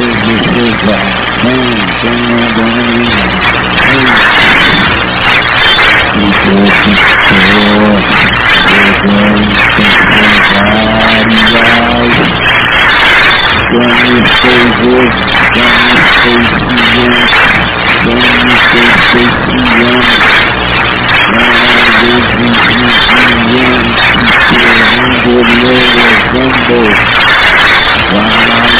business is. Man, you Wow.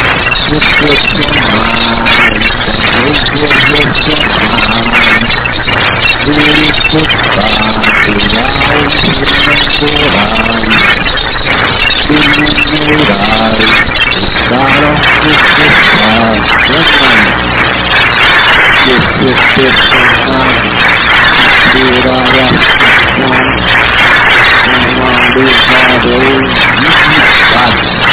o profissionais,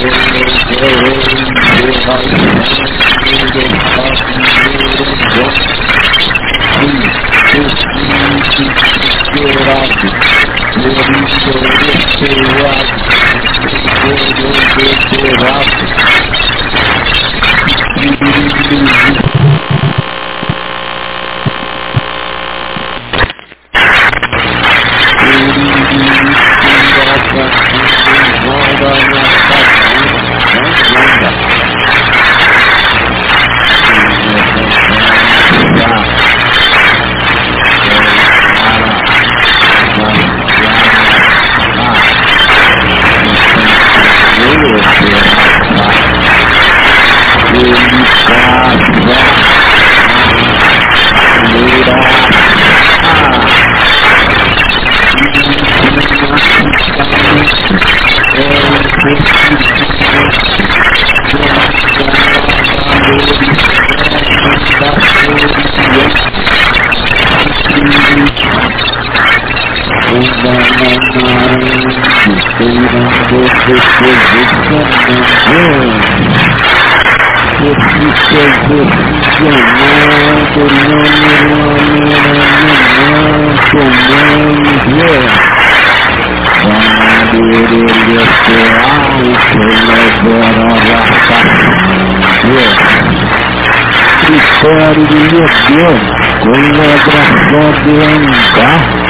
o deputado, critério de Deus, colaboração de andar,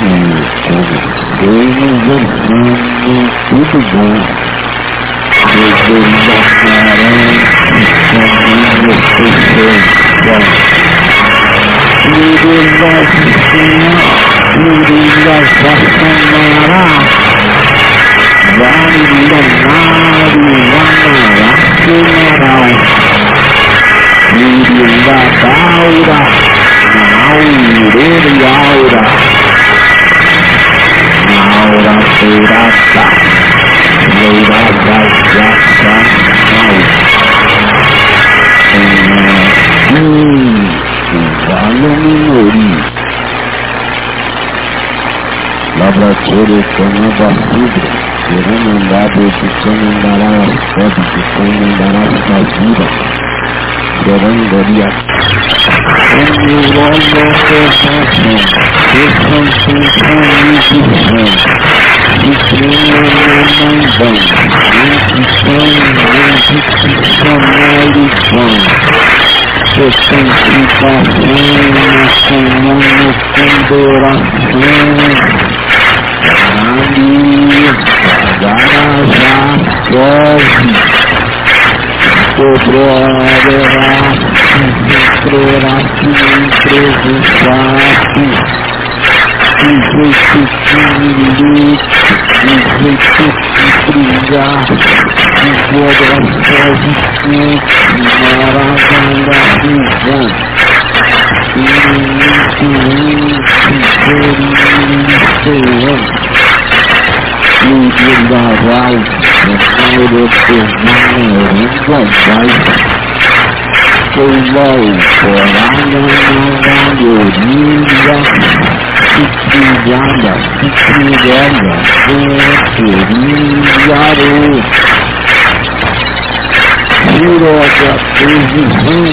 analisar a ação da oração estuda oração sinal valor compensado é assim que vem é assim que funeral. Liriladaura, naureriaura. Naura furata. Leiragajação. Hum, vale minori. Laboratório Canada Fibra, querendo andar de que andará as pedras, de como andará as vidas, querendo ali a Envirando a sensação, que são sensação e crime não vão, institucionalização, certificação comum ponderação, análise, garajá, chove, sobrará, entrerá, entrevistado, o jeito de ler, o jeito de brilhar, o coração de sempre, maravilha, Vai, Senhor, Senhor, vai, Senhor, coragem na maioria, Siciliana, Siciliana, Siciliano, Siroga, Previsão,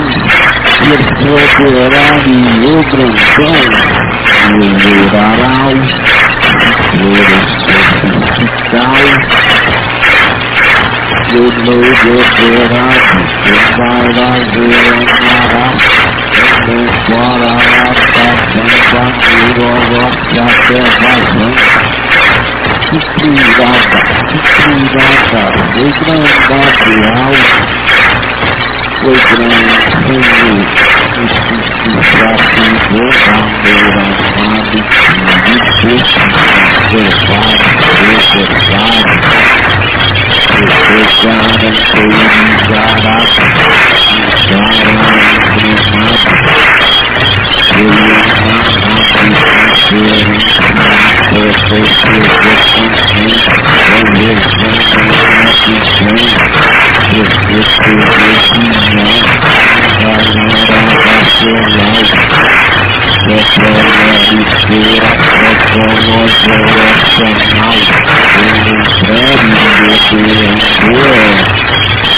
Perseverar e o grandão, melhorará, Glorificar, Ludo Gerati, Sumara Viranara, Sumara Rata, Santa Nirova, Sata Vazan, Suprivada, Suprivada, foi grande real, foi grande. Senhor, Justiça, Amor, amado, e Deus, preservado, preservado, Fechada, felicidade, Feira, Promoção Nacional, Ministério do Amor, Valor, Maestria, Guarajara Yeah.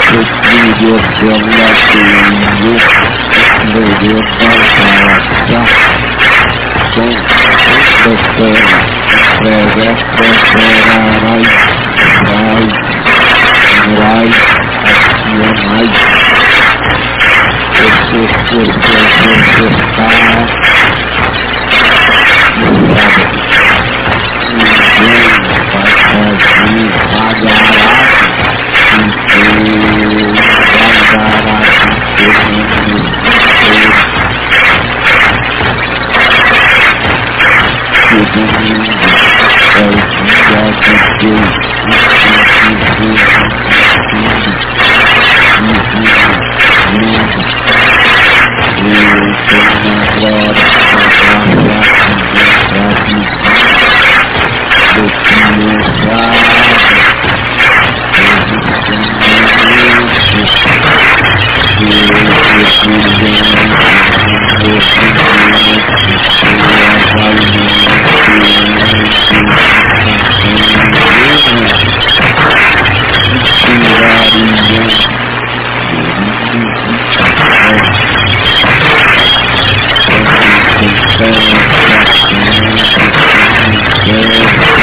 Indefere, Querendo Mulher, Renavão, Urinizado, Vai, você, você, você está ninguém vai fazer pagará e pagará que domingo é o dia de Deus e que Deus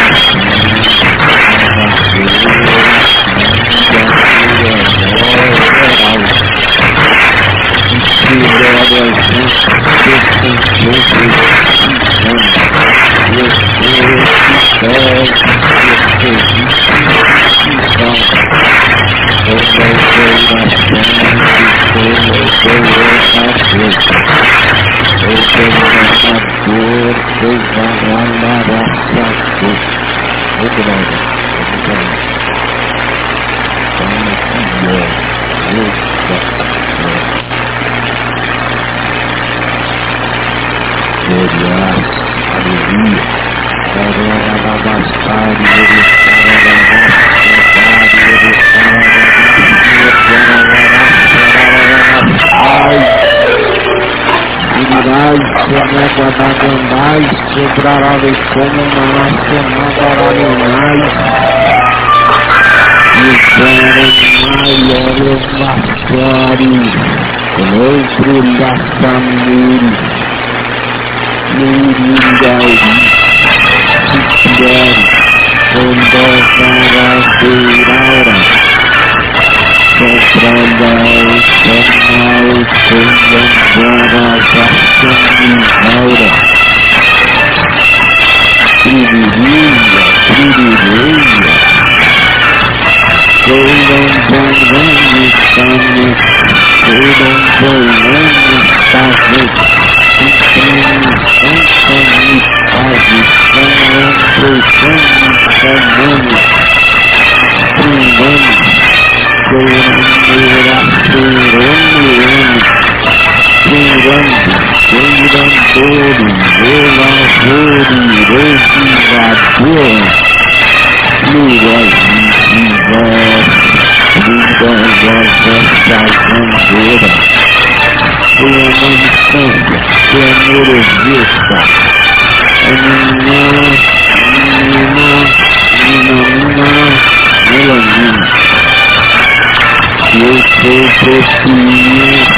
e Deus sobrará como massa nadararionais e verem maiores outro da família Muringauri Sitiari Sondovara Deiraura controla o canal Comandora Vassanivaura Tiririnha, tiririnha Colomborando estamos Colomborando estamos Entramos, cantamos, avistamos, trocamos, chamamos Fundamos Corandeira, Corandeiramos Plurose, diversos, rigorosa, fazandeira Foi uma instância, foi amorosista Menina, menina, menina, melanina Eu sou consciência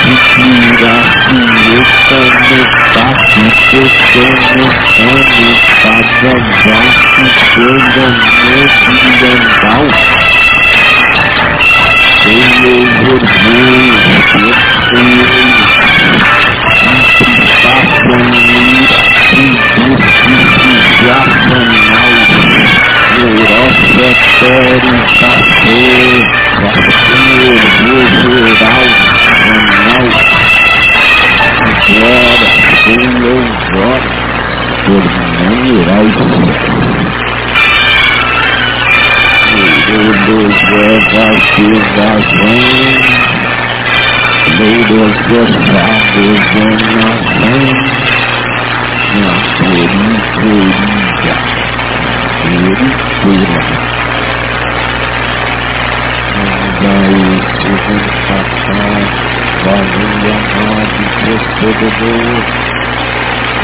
se tirasse essa metade que eu tô notando cada vaso pelo meu legal pelo orgulho institucional neurosetório pastor vacilo rural anal agora pelo agora evasivação, todos gostados de nação, na periferia, periferia. Daí, segundo papai, valeu amado, Deus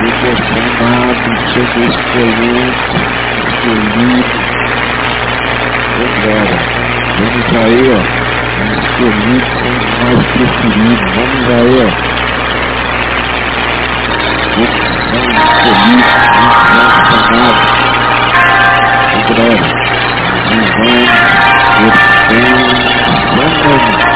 devocionado, seu escolhido, escolhido, Vambora. Vamos aí, ó. São os mais preferidos. Vamos aí, ó. Os são escolhidos, os selecionados. Vambora.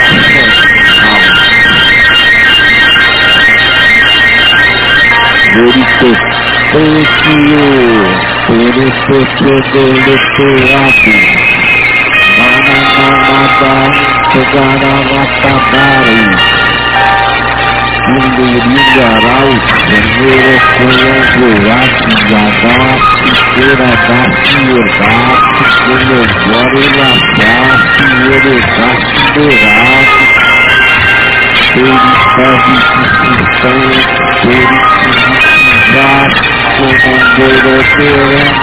Vivamos, passação, sensacional. Verito, Precio, Perito, Deleteado, Mana Namada, Segara Ratabari, Indirigarau, Senhor, Colombo, Atigadá, Siqueira, Daciodá, Colombo, Labá, Senhor, Daciodá, ele pode discussão, ele se comandou perante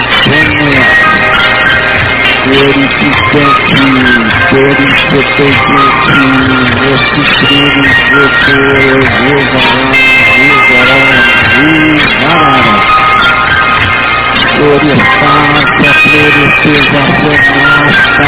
ele se sente, ele se sente, esse crime, esse revará, revará, revará. Glorifica, glorifica, renata,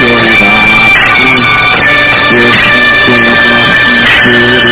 Thank you.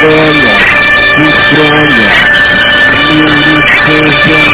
Estrella, estrella, estrella.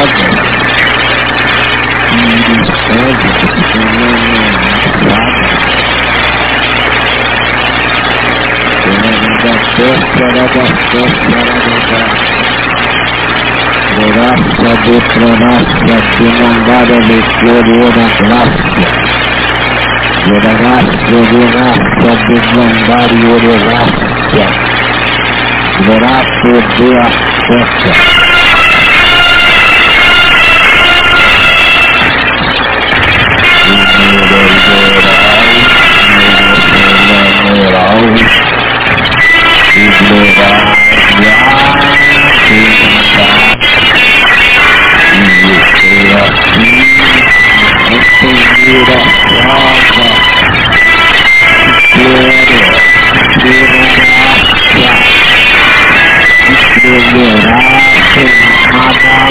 casa, e os pés se tornam Graça do pronácia que mandara de coroa graça. Graça de que de mandar e ororácia. Graça do afeta. Alves, Eslováquia, Sexta, e aqui, companheira Flávia, Espero, Eslováquia, Eslováquia,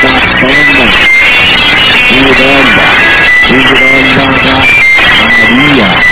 da Santa Miranda, Miranda da Maria.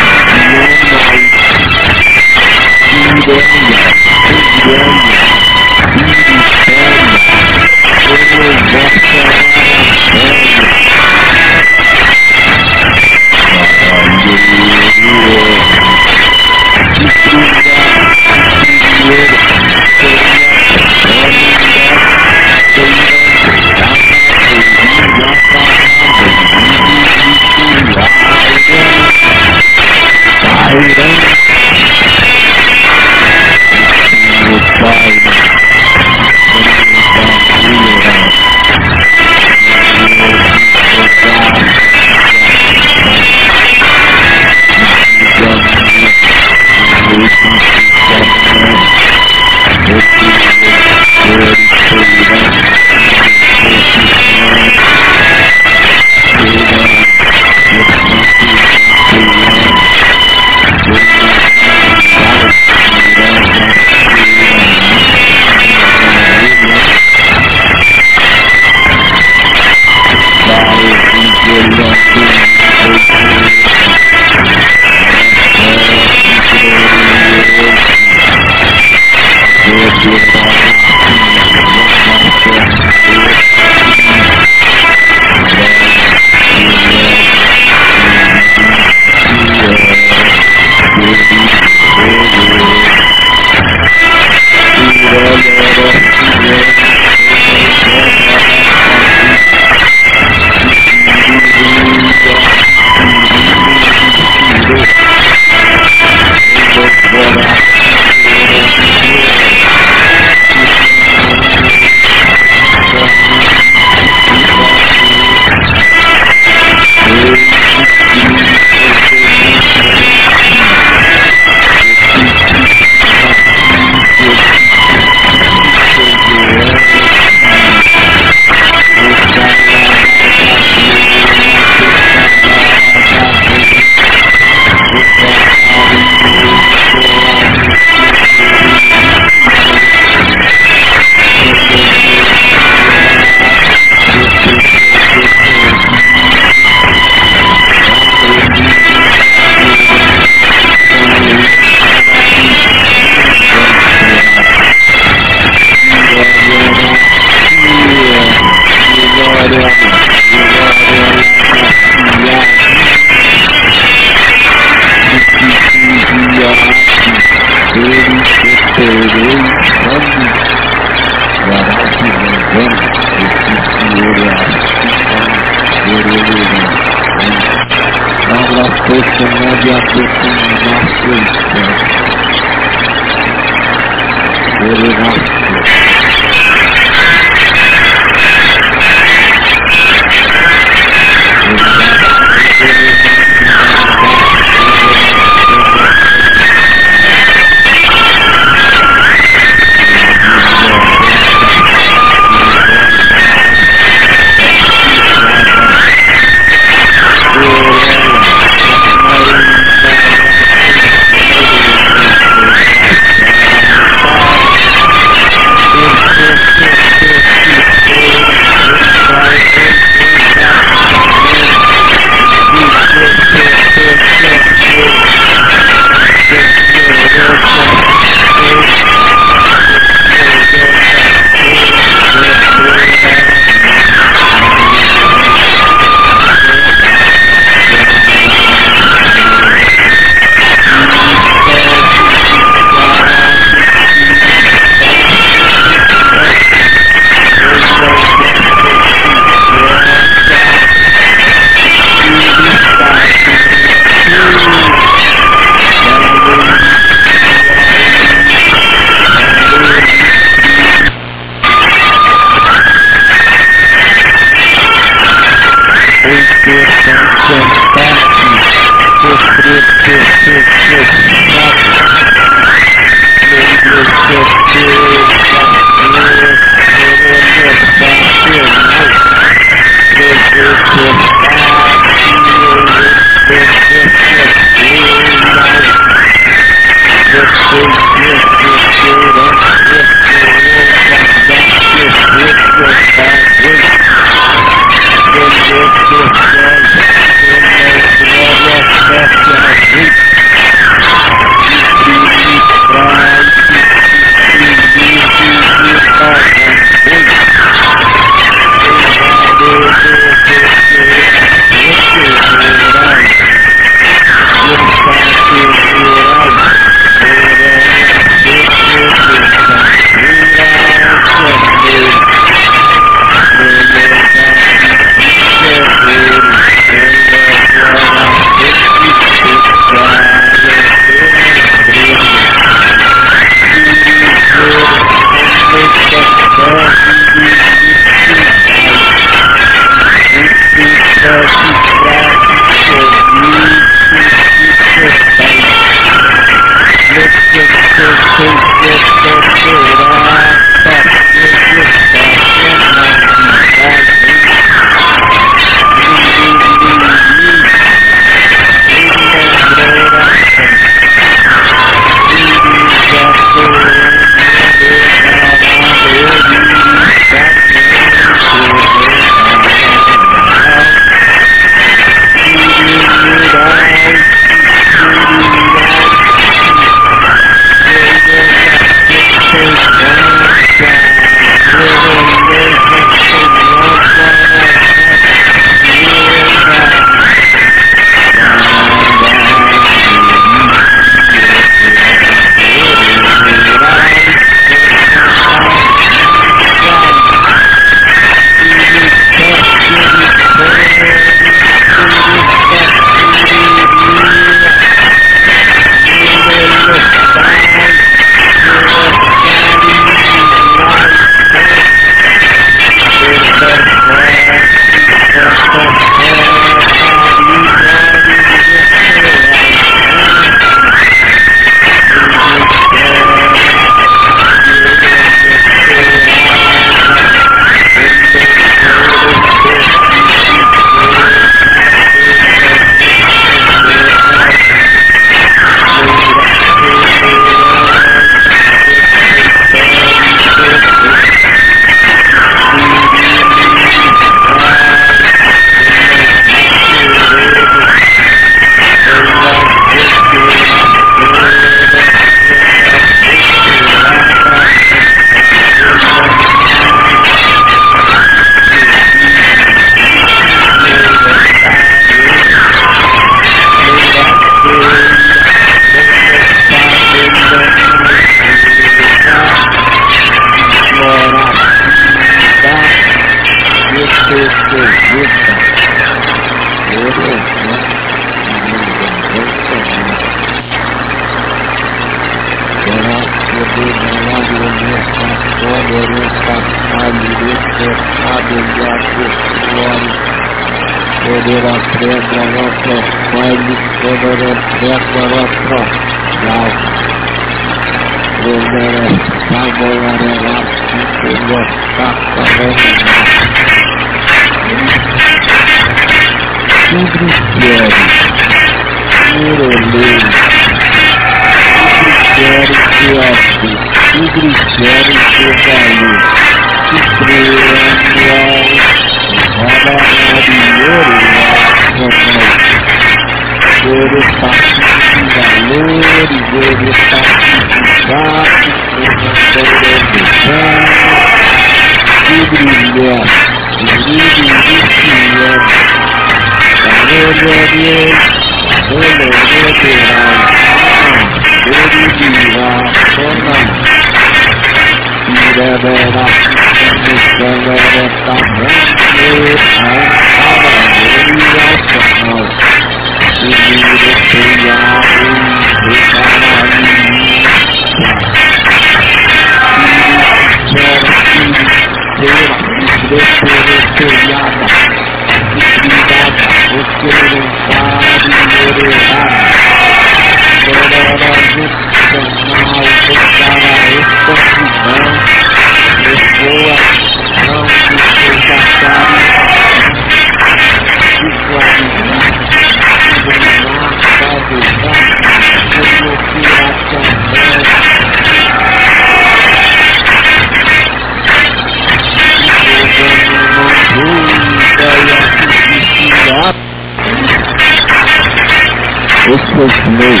Esses meus,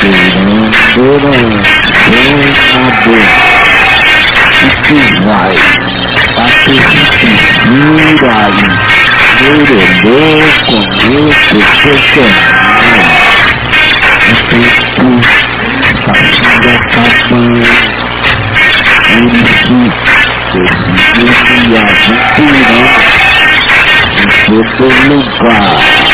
tirando, treinador que vai participa aí melhorou começo personal efeito partida acabando Urici conseguiu aventurando em todo lugar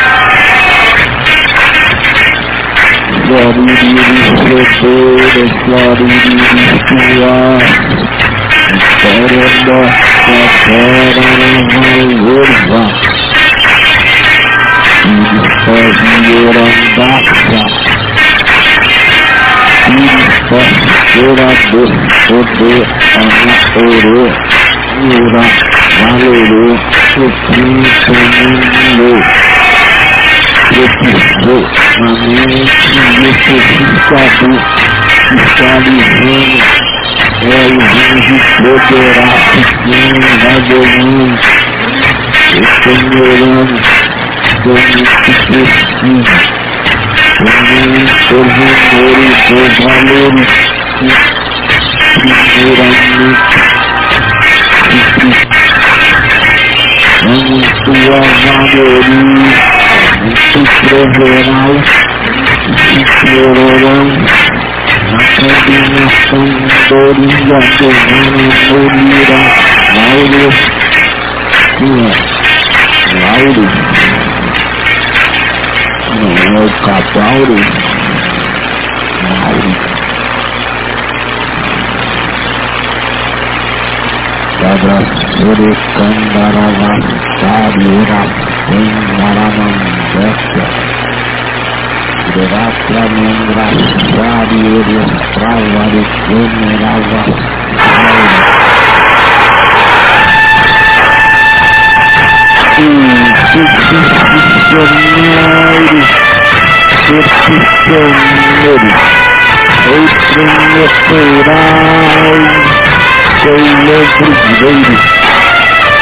glory be restored, glory be restored. Sarada, Sarada, Urva. Urandasa. Ura dos, odo, ana, oro, ura, valoro, sufri. Propulsou na mente e o sofisticador Fiscalizando é o vinho poderá sim, vagamente, extenuando, somente preciso, somente os rumores dos valores primeiramente, em tua valoria, muito proverás, e florarão, na combinação Dorinha, Giovanna, Moreira, Lauro, Lauro, não é o Capauro, Lauro festa será para me engraçar e ilustrar o funeral Peticionário, peticionário, outro me será, seu lembro direito.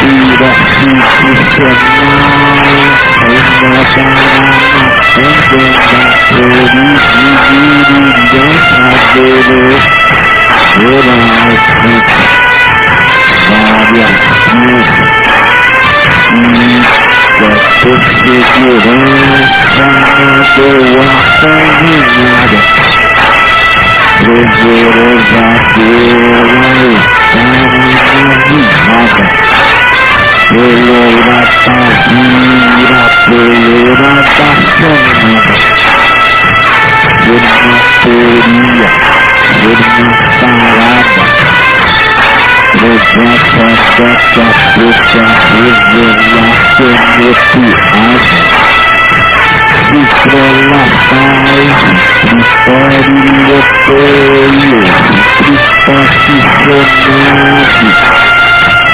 Di Đà Di Di Sơn Mai Hãy Đà Đà Đà Hãy Đà Đà Đà Đi Di Di Đi Đà Đà Đà Đà Đà Đà Đà Đà Đà Hãy subscribe cho kênh Ghiền Mì Gõ Để không bỏ lỡ những Pereirata, vira, pereirata, sonhada. Vira teoria, vira parada. Levanta dessa boca, revelação mutuada. Estrela.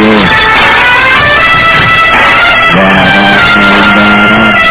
Yeah.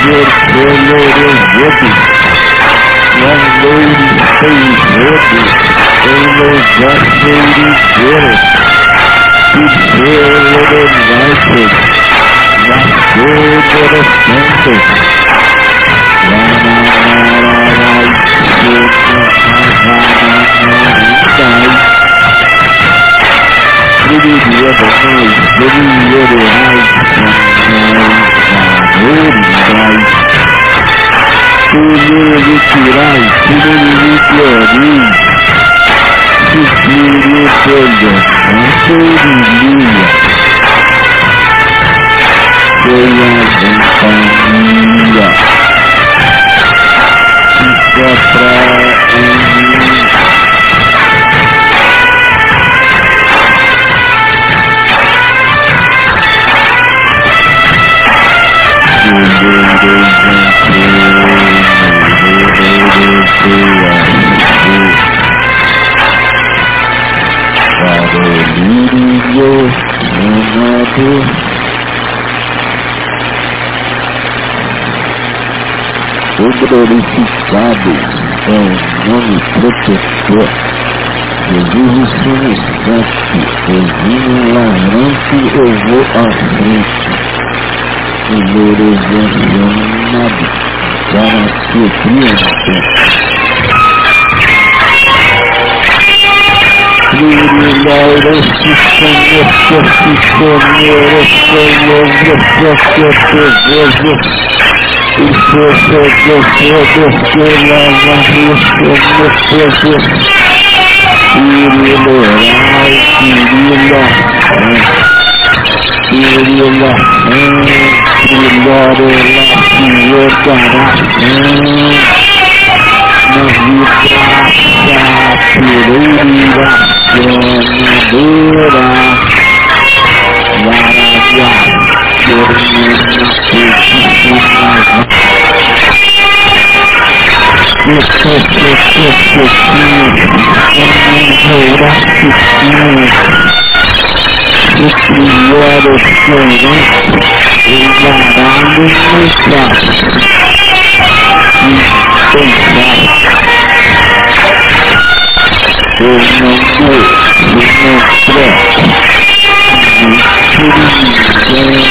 Your, your Lord is with you. Young lady, please with you. They know young lady did it. She's still living righteous. Not good but Foi a companhia Fica pra O glorificado é o nome protetor. Jesus o Senhor Santo, eu vim um lamento, eu vou à frente. вооруженным до рассветления. Принимай рассечение посвященное расстояние прокета Божьего. И все это доходит к нам возвращенных против. Ирина, Ирина, Ирина. Beauty of love, the Lord of love, the Lord God, must be God, God, to believe us, when we do that, what I got, to believe us, to keep us, Yes, yes, yes, yes, yes, yes, yes, yes, yes, yes, yes, yes, yes, yes, yes, Criaram excelente em varado no e pensar eu não vou, eu não troco por ninguém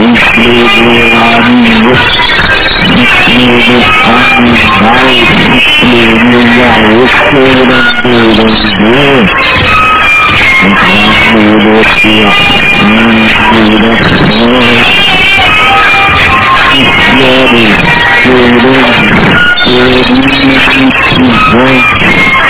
Mislido amigos, mislido animais, mislido gaúcho, curandeiro, mislido tia, mislido sonho, mislido curandeiro, curandeiro, curandeiro,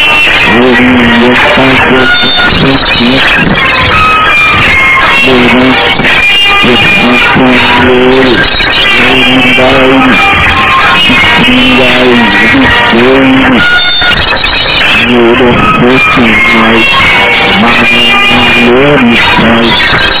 Eu ia fazer sacrifício Durante esse controle Eu não baile Estrela do fogo Juro que mais Mas não me faz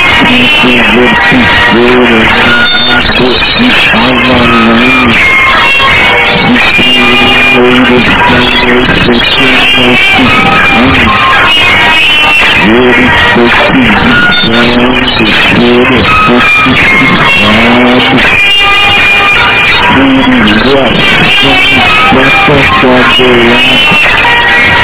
do piseiro, rato e avalão. Primeiro da noite que não se Ele foi crucificado, crucificado, crucificado, crucificado,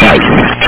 fight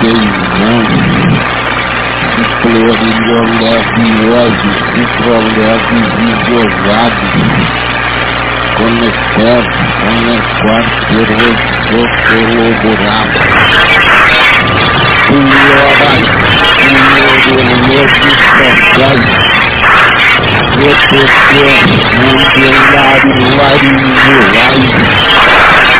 o flor maravilhoso, o proleve vigorado, conectado, conectado, pelo colaborado. Senhoras, senhores, meus sacerdotes, protetor, mundial, laringuais,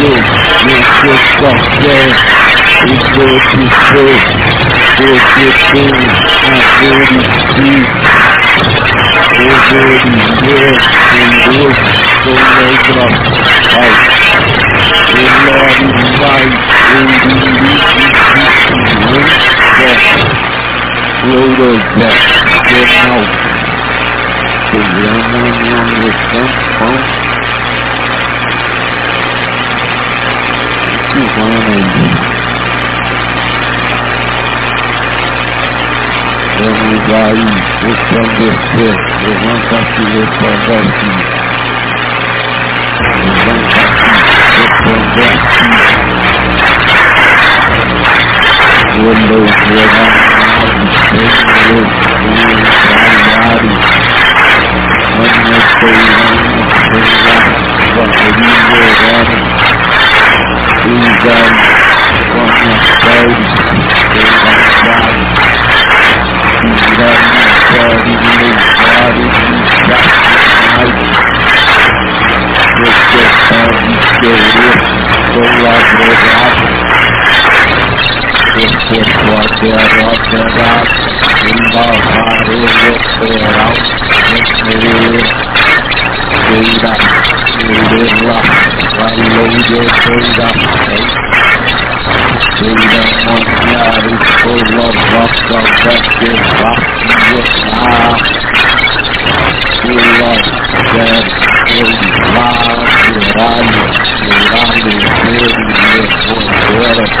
me levando de frente Amorismo Deus, vencer qualquer hipótese, porque tem amor em si, obedecer em Deus com nossa paz. O Lord vai endireitar Glória Jornal Programa Nome Campão Silvana Vamos aí, resplandecer, levanta-se, resplandece. Levanta-se, resplandece. Olhou, levanta Senhor, Senhor, trabalho. Mano, feirão, feirão, bateria, orando. Usando, com a minha pele, feirão, grande levaram de jamais. Você pode querer com ladrogado. Você pode arrodear e lavar o lateral inteiro. Feira, feira, valeu de feira, on God is full of resurrected righteousness. Full of dead, full love, mirando, mirando, verde,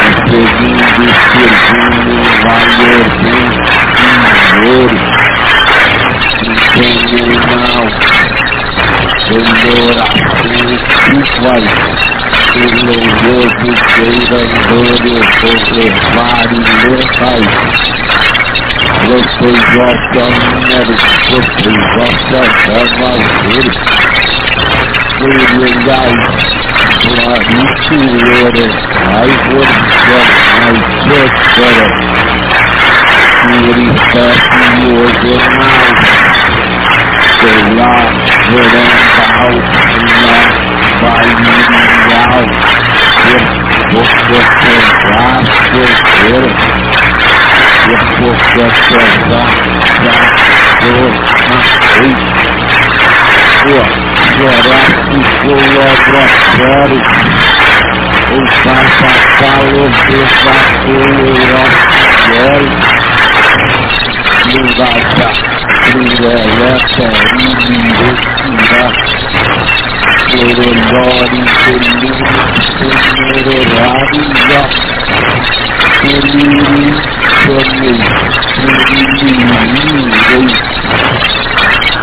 dos lares, no santificado, pesado em mim, no prostituição, Freire, Descalão, Santeiro, Murado, Roteiro, Sorteiro, Gandecer, Vanamirão, Trevano, Incorrupção, Seguindo, Servindo, Valor, Bem, Ouro, Empenho Mal, Ignoração espiritual, ilusioso, queirandores, observar locais. Vocês gostam números, vocês gostam valores. Leais, clarifiores, mais orções, mais prósperas. Purificação e ordenais lá, verandal, lá, balinhal, você pegar, ser você pegar, já Rua, chorar se for laboratório, o passa-calor, desafio, Lingaja, Trileleta, Imirotira, Corolori, Coluri, Colorariza, Coluri, Coluri, Coluri, Colorado, Varal, Colorado, Varal, Colorado,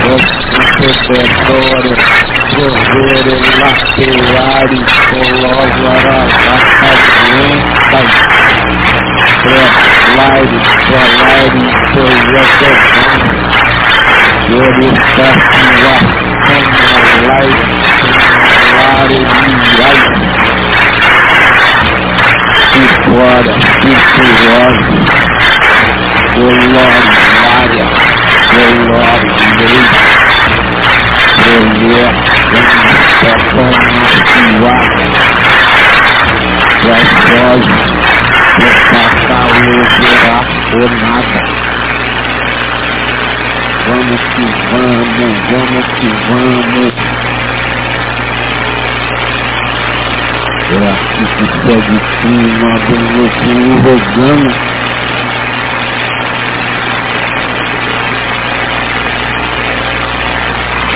purificado, formado, conseguir paz, que o terceiro, o protetor, prover laterales, coloca as pré-live, pré-live, projeção, glorificação, live, Maravilhosa. Que fora, que curiosa. Glória, glória, Mulher, performance, gostosa, por catalogar por nada. Vamos que vamos, vamos que vamos. É aqui que segue cima do nosso rogando fumeirando,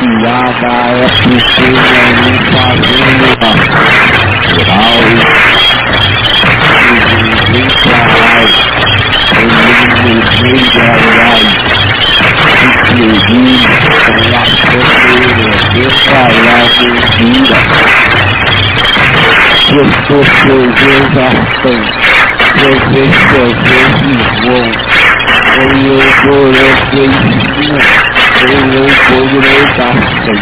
baqueada é porque não fazemos natural. E pra lá, eu me mudei da live inclusive com a bandeira de falar mentira. Prestou seus artão, provei seus vão. Foi eu coloquei cima, foi acendeu o fogo na Antártica.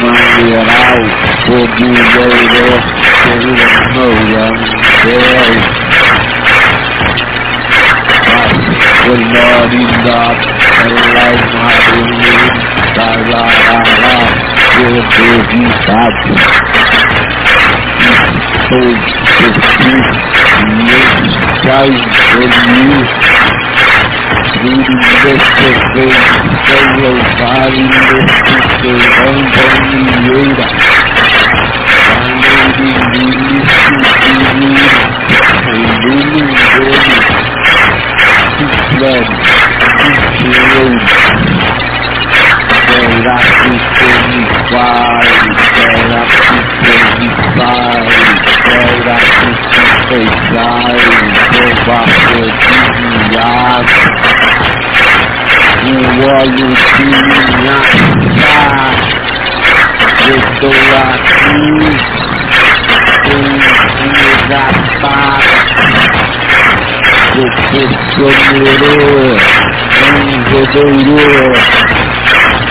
Mangueiral, foguinho, banheiro, corrida, manga, céu. Glória, ela é madrinha, tá lá, lá, lá, eu tô visado. Sou, sou, sou, sou, sou, sou, sou, reading this history, they will find this history ongoing Yoda. Finding the issue to Yoda, and winning Yoda. His blood, his heroes. Healed. Será que foi pai? Será que foi pai? Será que foi pai? Provável de viagem. O óleo de minha Eu estou aqui. Em resgatar professor Rodeiro Namuri Marlisian Síria Sírio Denominação Reticão Reticão Protegendo como nessa Senhora Tabadual Senhor Terragarau O valor aqui é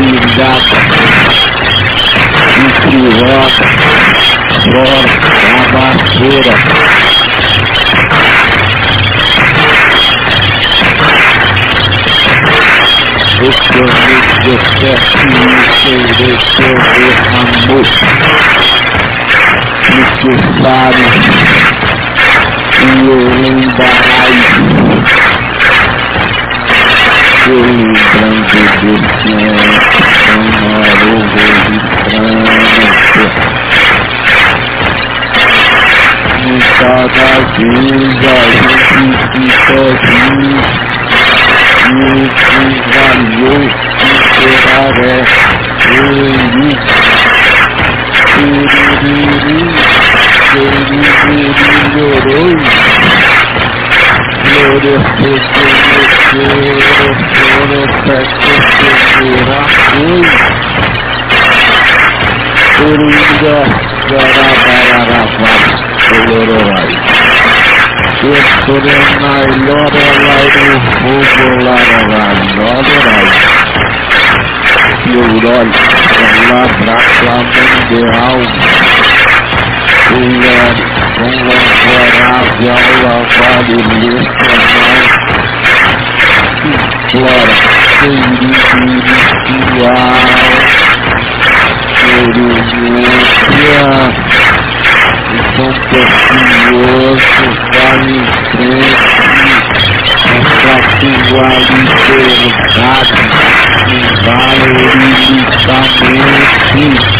Firidata E Pirota Fora da vassoura Reclamei de certo e recebeu amor necessário e eu lembrarei eu lembrando desse sonoro registrante em cada vez a gente fica aqui valeu superaré ele Turururu Turururu Floresceu Floresceu Floresceu Coringa Garabararabá Colororai Sorenai Lorelai no fogo Laralai Lorelai Fiorol Labracla Mundial Mulher com lamporável Lavale Lecional Flora Espiritual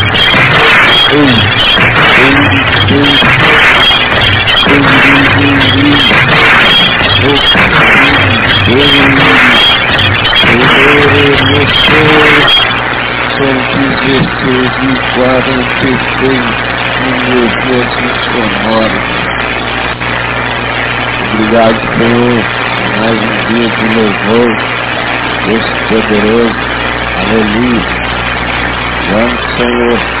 precioso, vale frente, essa sua liberdade invaloridamente soberana soberana ao e flocococó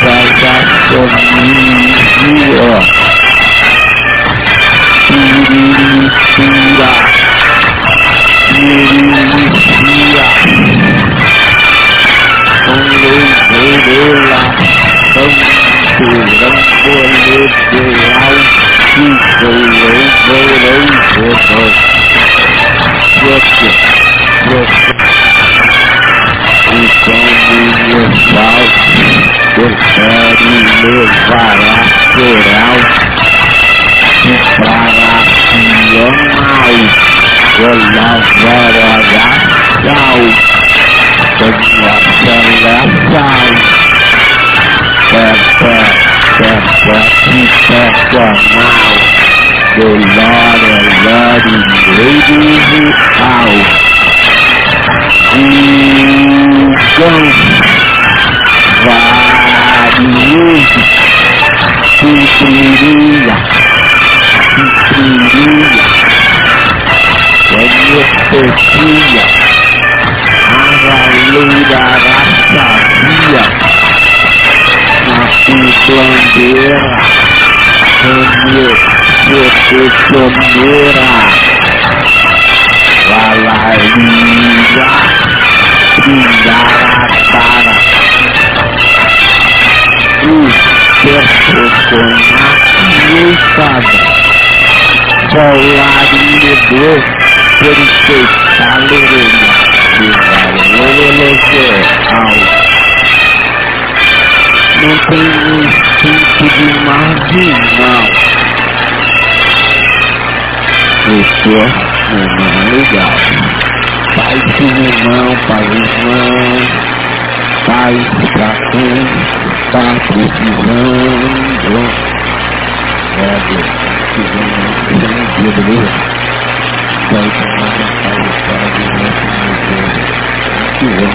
Deus poderoso, aleluia. Vamos, Senhor, dia de santificação, cuidado, experiência, paz, também, Deus religioso porque piedade sua, Senhor, suscelado pelo Espírito autoridade o melhor foi protestante e protestante, o poder está alimentando, o profissional porque você físico não sou, não, não. Eu sou amoroso visual que curai, que curei, eleger olhar đường vào đường sơ đi đường và ra cửa đau và ra lớn mai rồi là và ra ra đau từng là chân lá sai đẹp mau kita kenal The Lord and Lady Lady out Ugam Varius Pipiria Pipiria Penyepetia Araleira Raçavia Capitlandeira Protecioneira Valaria Pindaratara Interproconaciada Solarinha Deus Perfeita Aleluia não tem instinto de marginal. Não é legal. Paz pro irmão, paz irmão, paz pra quem tá precisando. É, Deus, precisando de um dia, beleza? Vai tomar uma paz para Deus que vem,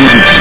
Jesus.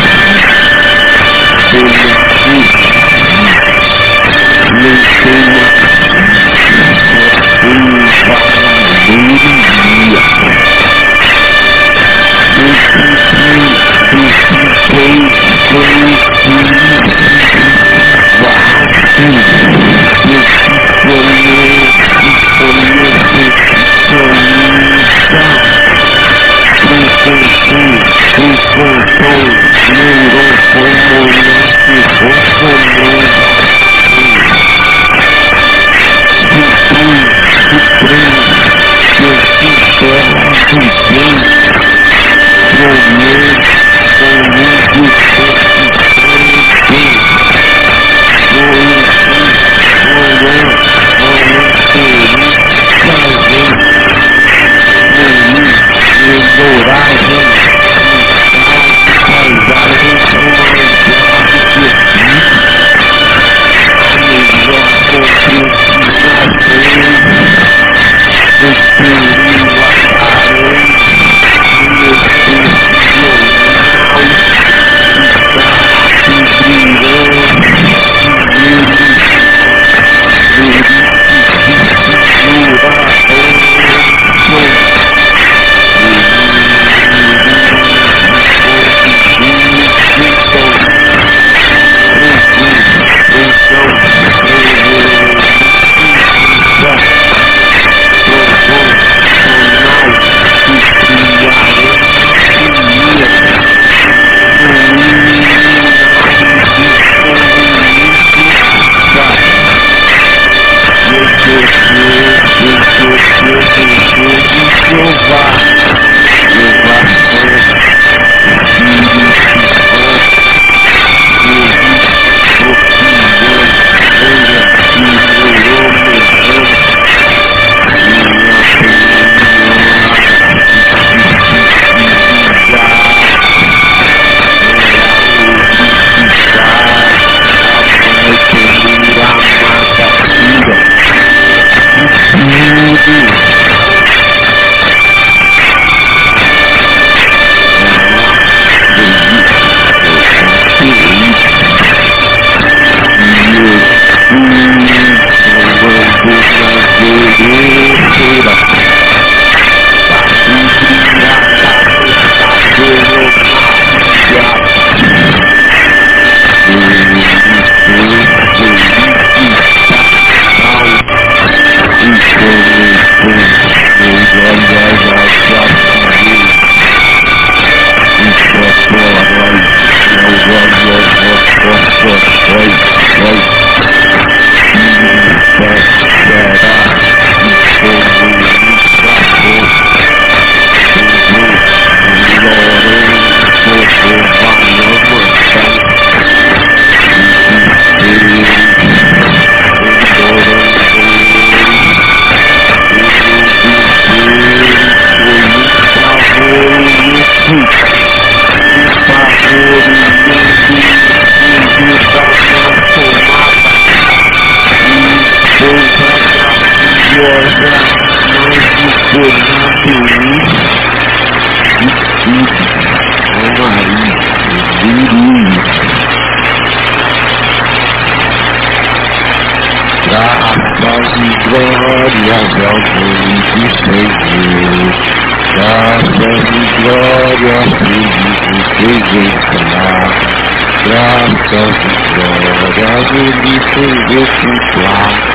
me prendeu com o clássico,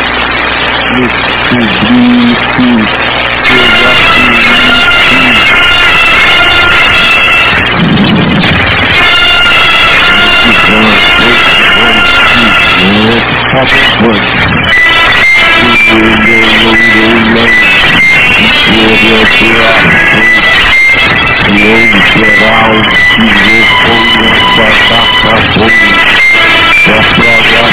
descobri que eu gosto Geral, que eu conheço a data boa,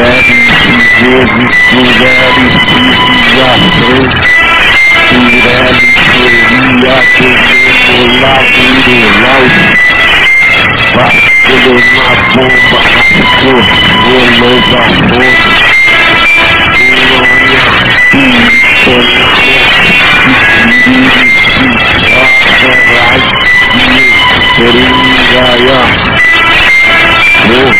vezes que desviar Tireles seria aquele labirulal Batendo na bomba, rascou, rolou da bomba Yeah.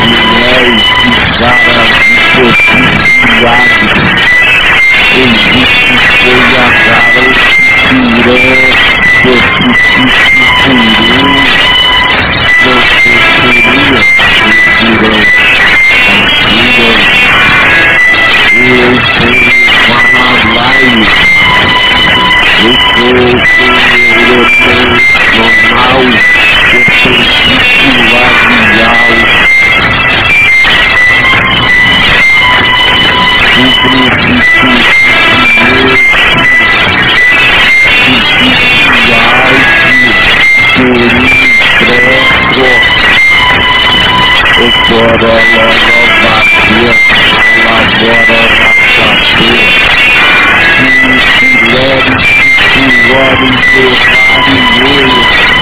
anéis e varas hipocrisiados. Egito foi a vara obscura do futuro. Você seria obscura. Eu sou paralaio. Eu sou o meu emocional pilares mundiais, o grupo de o corona batia, labora na cadeia, milhares, milhares, milhares, milhares,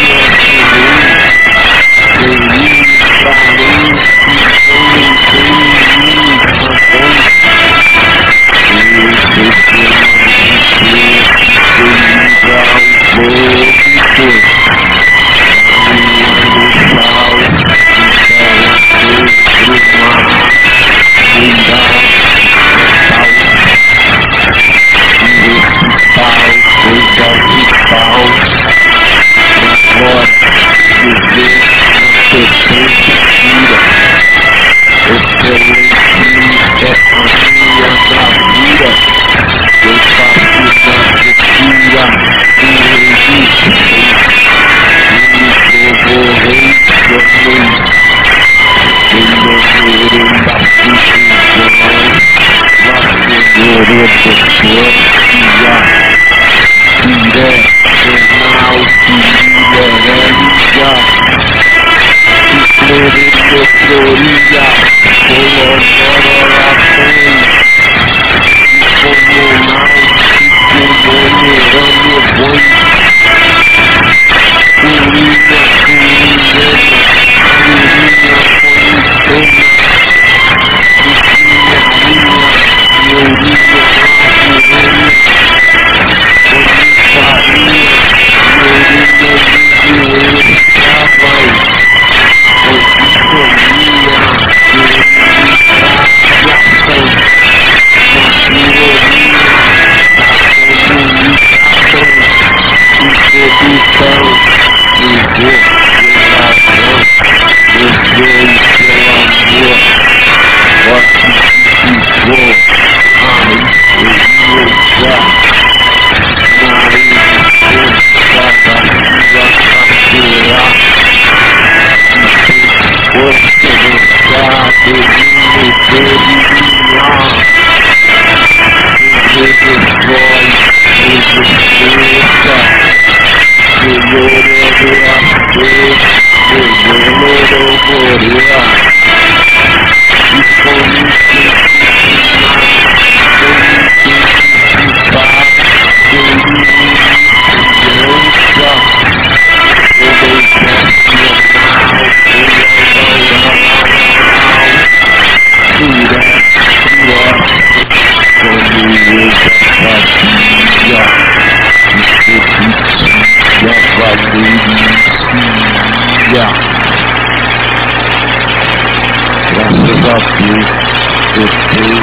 Señor, Aleluia,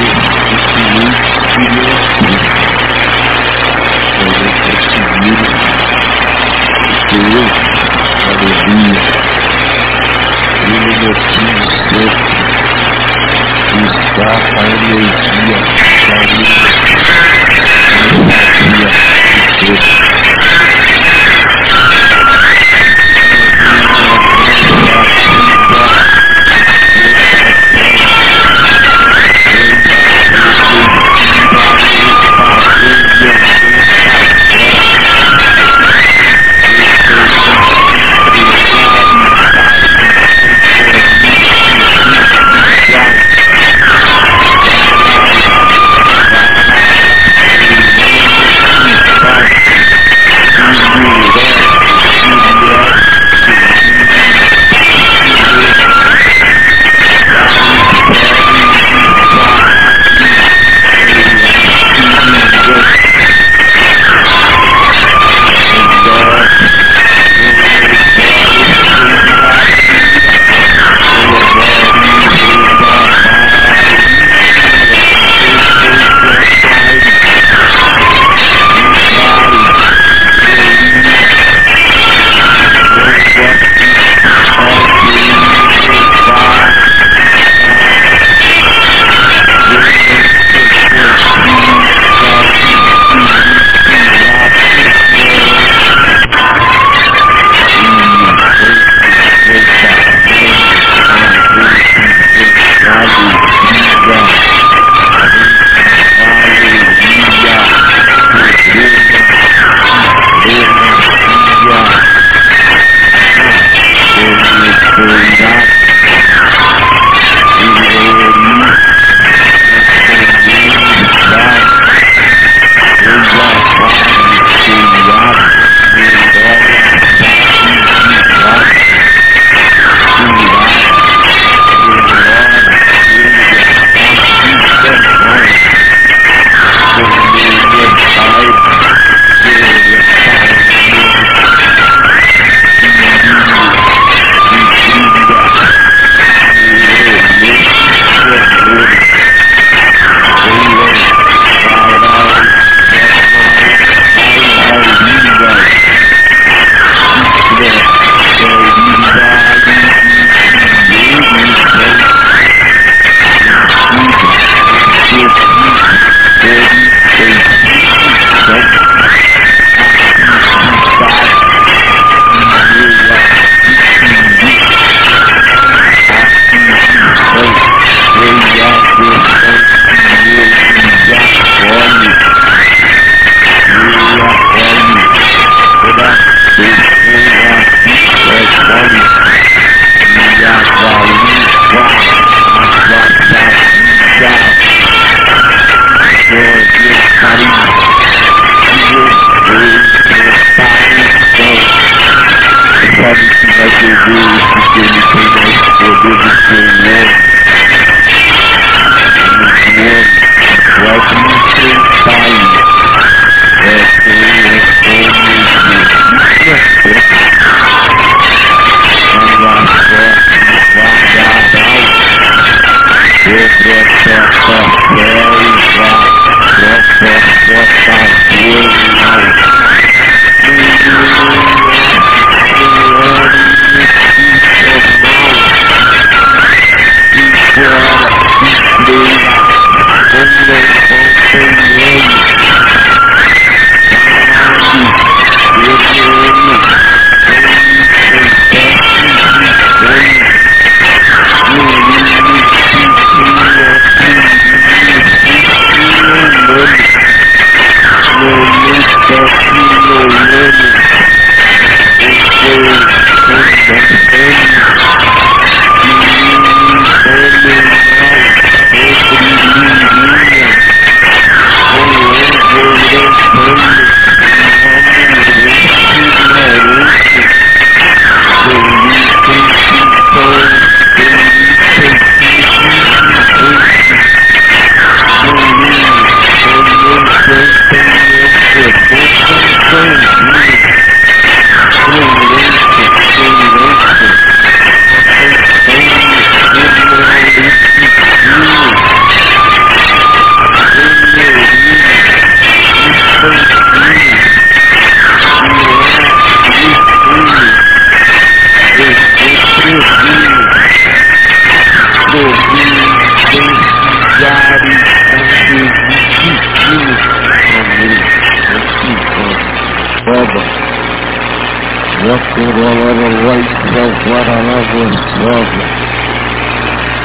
Pereira vai para Guaraná Gonçalves.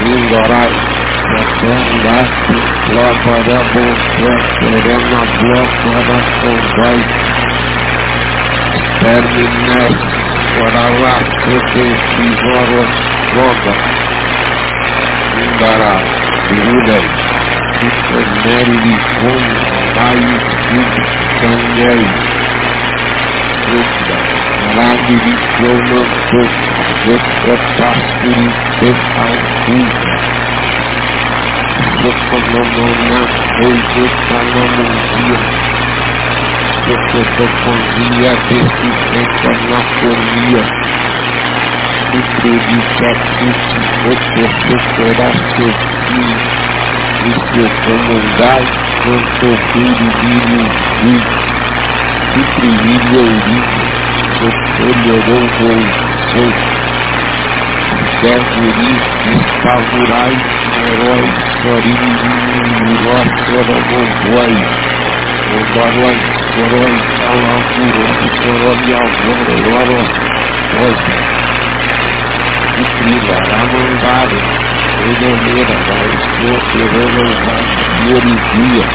Lindorá, Sandarte, Lavará Bonfé, Serena Bloco, Aração Vai. Terminés, Guarará, Coteci, Goroscoga. Lindará, Virulhas, Citanelli, Gonçalves, Candel. Fruta. Magni, Romantor, Vetrotáspuri, Pessalcunha. Soconomona, Oizetanomondia. Socotopondia, Decidência na folia. Superitatuti, Otosocorá, Sofim. E seu comandai, Cantor, Biribiri, Vim. Suprimilha, Ourique. Ele olhou sou Serguri, Espavorai, Herói, Sorinho, Miró, Sorobovoi, Odorói, Sorói, o Sorobia, Loro, Rosa, o Amandaro, o Baixô, o Morizinha,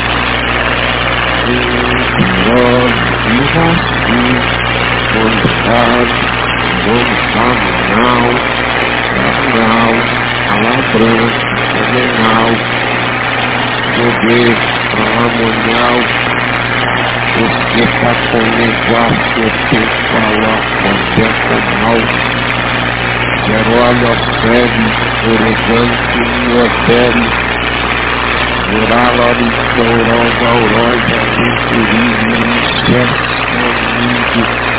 o Rosa, vontade, vontade, nacional, alabrão, seminal, poder, alamunhal, você tá comigo, acho que falar quando é olhar Jerônimo Pérez, Horizonte, Lua Pérez, Uralori, Tourão, Gaurói, Venturini, Gerson, Lindo,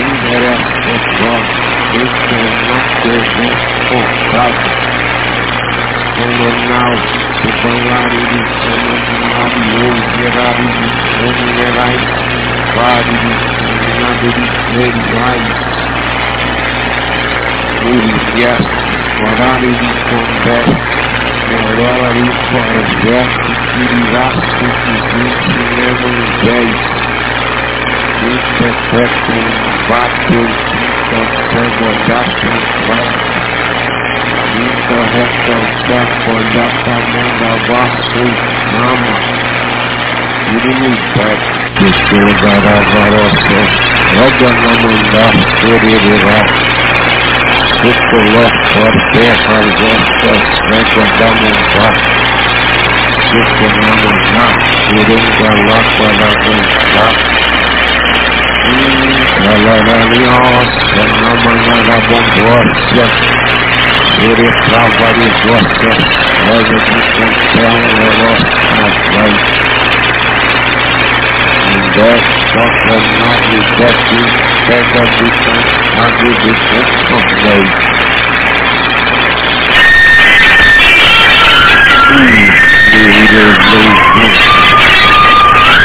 número é só isso não o comprado. Colonel, o salário de sono de maravilhoso, gerado de sono gerais, vale de sono de gerais. Polícia, horário de conversa. Aurora e Forjeste, Tiraço, Cozinho, Cinema 10 reflexos, vácuos, transmodações, vácuos. Então ressaltar, olhar pra manga, vácuos, ama. Irimizar, que chegará varosa, roda na mandar, sererirá. Se coloca a terra, vossas réguas da mandar se tornamos na, iremos lá para avançar. Salaraniosa, Namanarabondosa, Urepravarizosa, Rosa de Contão, Rosa Vai. Dessa canale daqui, pega de cansado de Contão Vai. E, e, e, e, e,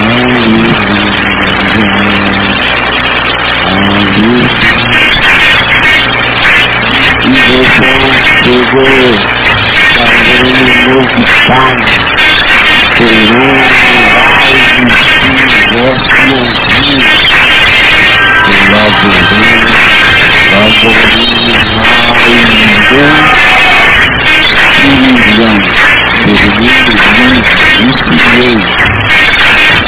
E você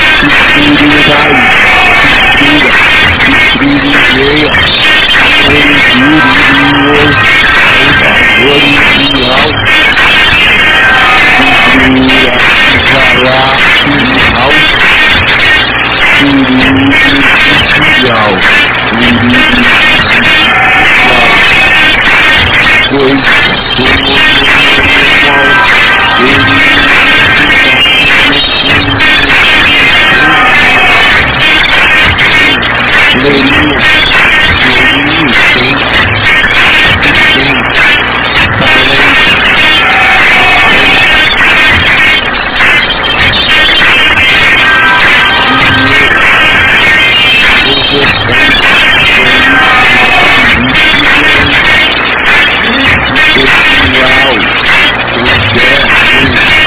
pai, terão live de vosso ouvido, laborinho, laborinho mais um trilhão, termino livre, ensinei que cru, que pode, elevou, vencido, ignorou, sabor, Eurinho, sério, viral, rural, formador, João, Oleverori, João, Audores,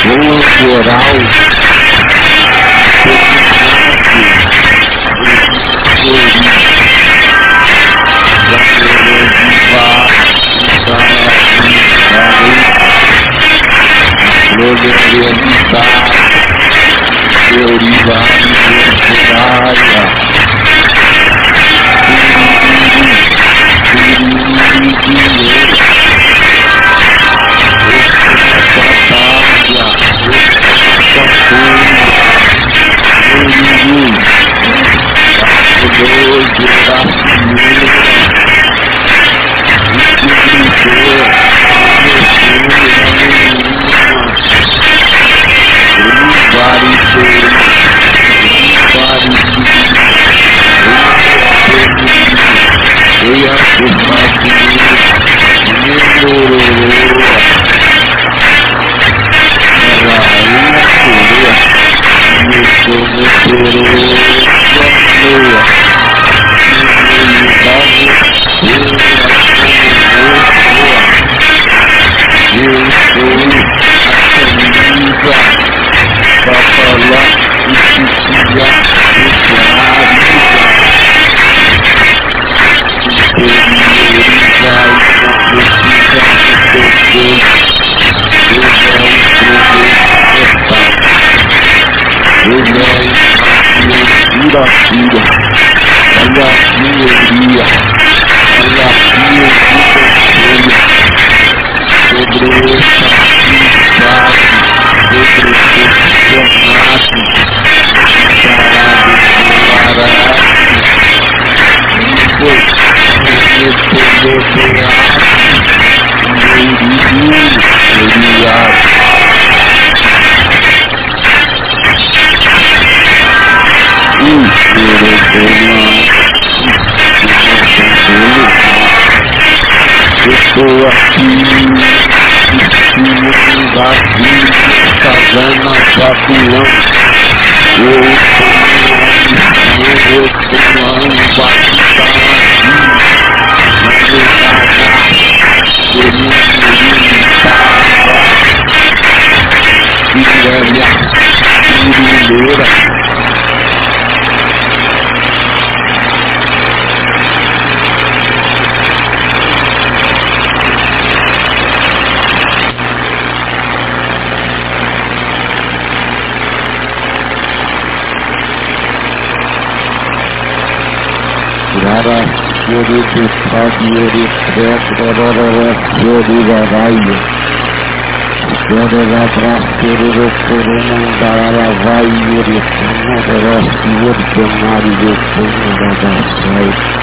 Rural, Milharal, Elevar, Rial, Glorioso, Varai, Varai, Tikiri, Tikidarai, Tikiri, Vai, Vai, Murai, Vai, Vai, Vai, Murai, Murai, Quando Naira vai, vai, vai, e posso tal, tal, tal, Espiritual, Espira, Espiritual, Espiritual, Original, Espira, filha, olha a melhoria, olha a minha vida sobre essa atividade, sobre esse formato, parado, parado, e foi receber de Thank you. Sakyori Svetravara da Varaya da Soro Coromandara Vai Yori Sanavara Sori Tomari Yori Sanavara Sai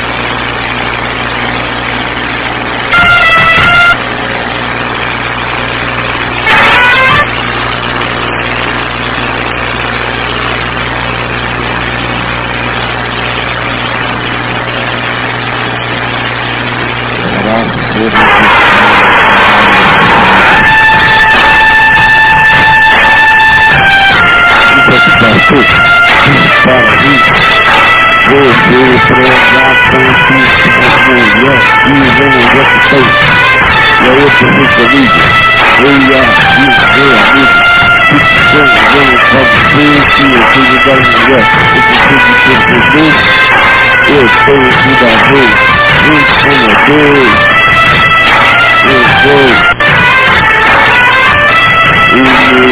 O prega conquista mulher e venda o E a outra fica livre. o e meu amigo. Ficção não o ser que eu tenho da mulher. Eu preciso perceber. Eu tenho que dar vez. Incomodei. Eu sou. E me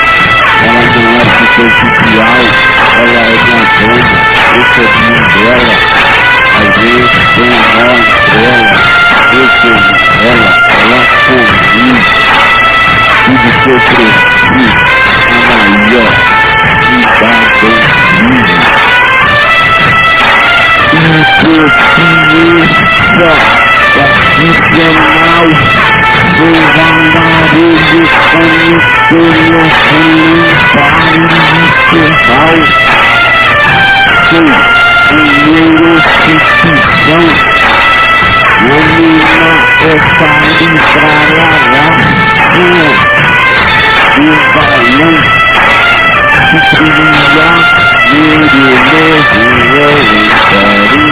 Ela não é superficial, ela é grandona, eu sou de dela. Às vezes tem a maior dela, eu sou ela, ela comigo. Tudo que eu preciso, a maior, me dá bem-vindo. E que eu profissional do andarilho conhecendo solidário nacional. Sou um neurocisticão, homem necessário para a rua do balão. Se criar, de mesmo eu estaria.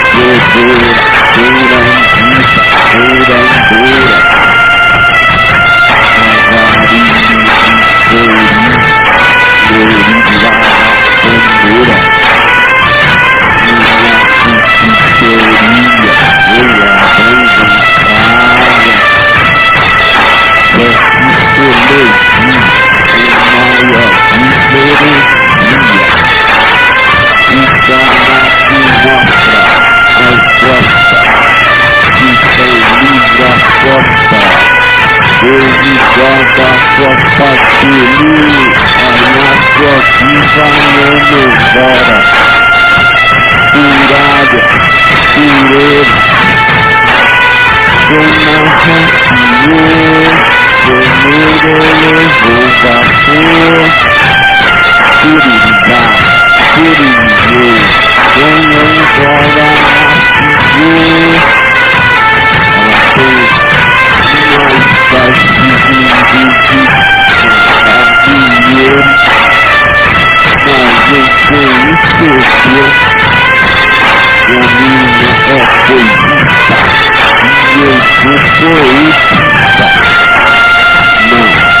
Bebeira, beira, beira, beira. Cavalinho, beira, beira, bandeira. Minha confiteria, veio a bandeira. Francisco Leite, o maior diferencia. E para que mostra importa que quem liga a porta, ele joga a copa dele, a nossa vida não melhora. Curada, cureira, dona Ranciê, primeiro levou vapor, curizar. Curizá, Curizou, Dona embora, nasceu, ela fez mais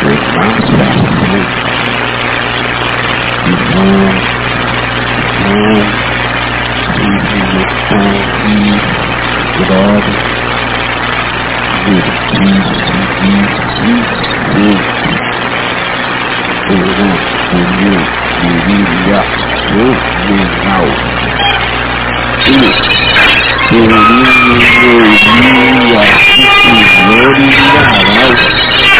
great minds back to me. You learn, with full ease, with all the with Jesus, with Jesus, Jesus, with Hold on, when you, you really up, so me out. They really know you are sitting ready now, right?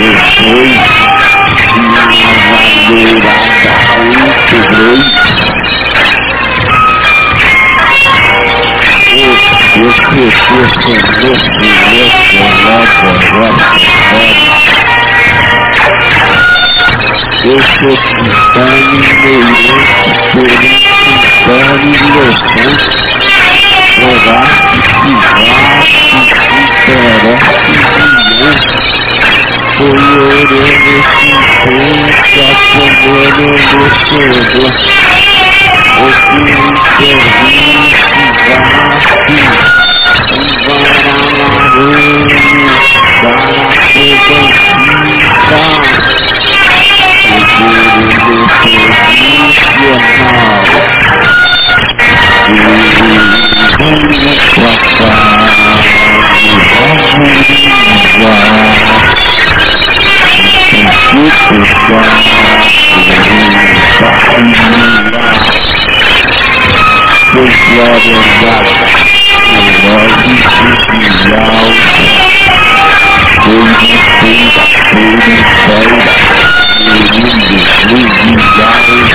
Perano Nitodói Efei Inavadeirada Integrei Eu que fosse nesse nesse lado agora eu sou cristão mineirante, porém cristão inocente, provar que se interessa foi orando se encontra comendo no Senhor, o que me permite vacilar, para a pedantia, Pois glória dada, glória especial, foi de feira, foi de feira, Respeitando mais o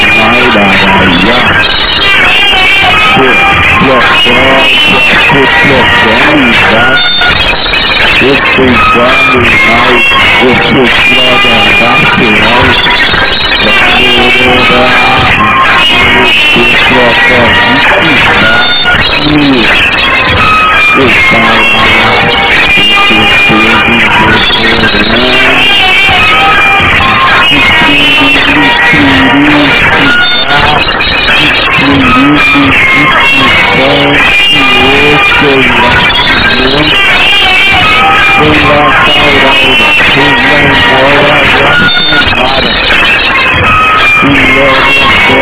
soprado nacional, Sabororá, o propósito e o Pai Thank you. Dosto, Podrosta, Turque, Texas. Minari, Minari, Minari, Minari,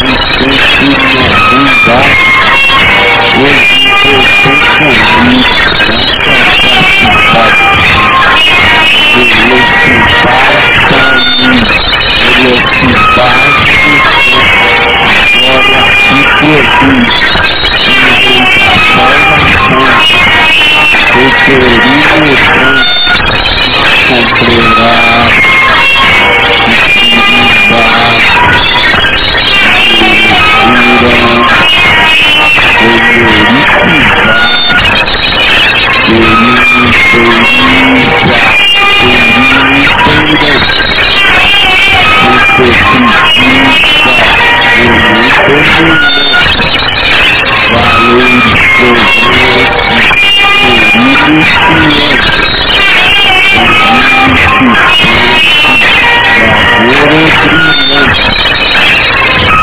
glórias, os dez, marido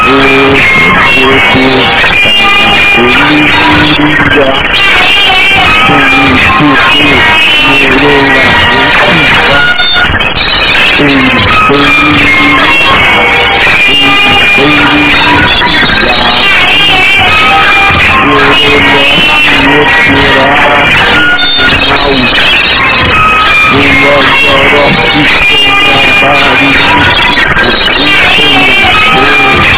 da alma,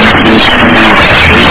Espírito da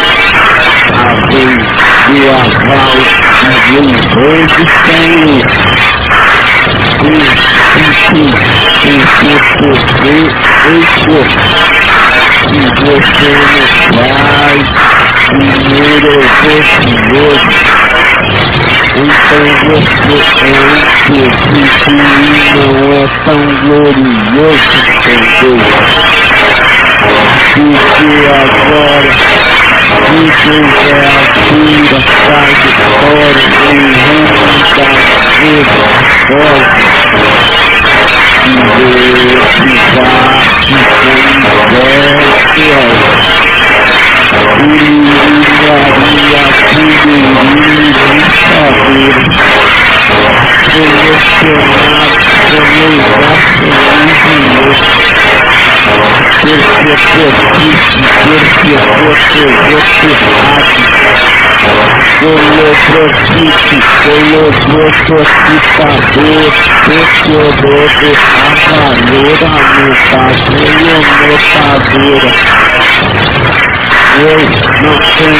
continuados, a vez do aval e do hoje Senhor. Espírito, porque você deixou se você não faz, primeiro Senhor. Então você é um espírito e não é tão glorioso Deus. Porque agora Jesus é a cura, sai de fora, o rumo da forte. E Deus que bate com Urimaria, Figueirinho, Saber, Selecionado, Selecionado, porque persiste, Eu não ser,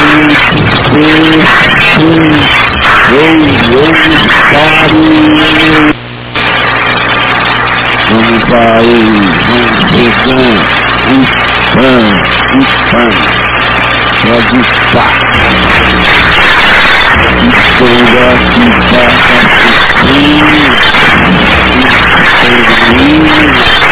sim, eu, eu paro. Vamos vai, vamos pegar o pão, o pão, para aqui no fim, estava feliz, está, está, Bonita, bonita,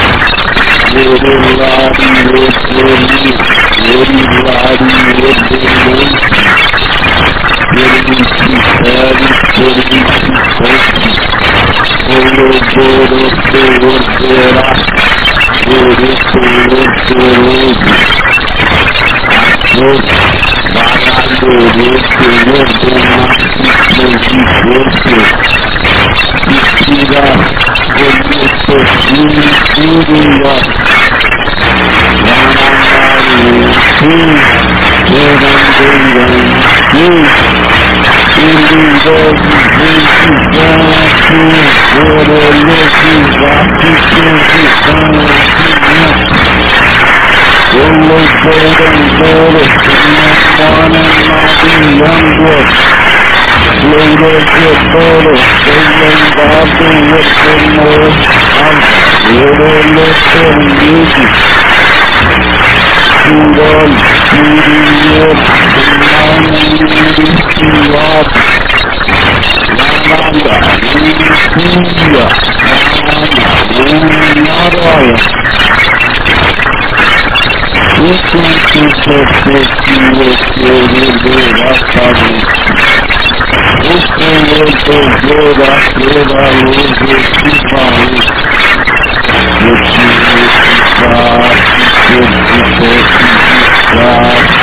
Orelari, orelari, ويخرج من دين الله Yollar doğru doğru, sınırlarına mağdur yandır. Máximo de Força, que tira o meu Curuló, Guaranaru, Sim, Verandeiran, Sim, Ilindou de Vento, Orolô de Vato, Sim, de Como Corandoro, Mona O Senhor dovrou a pela luz desse país. Eu tive que face, eu tive que face.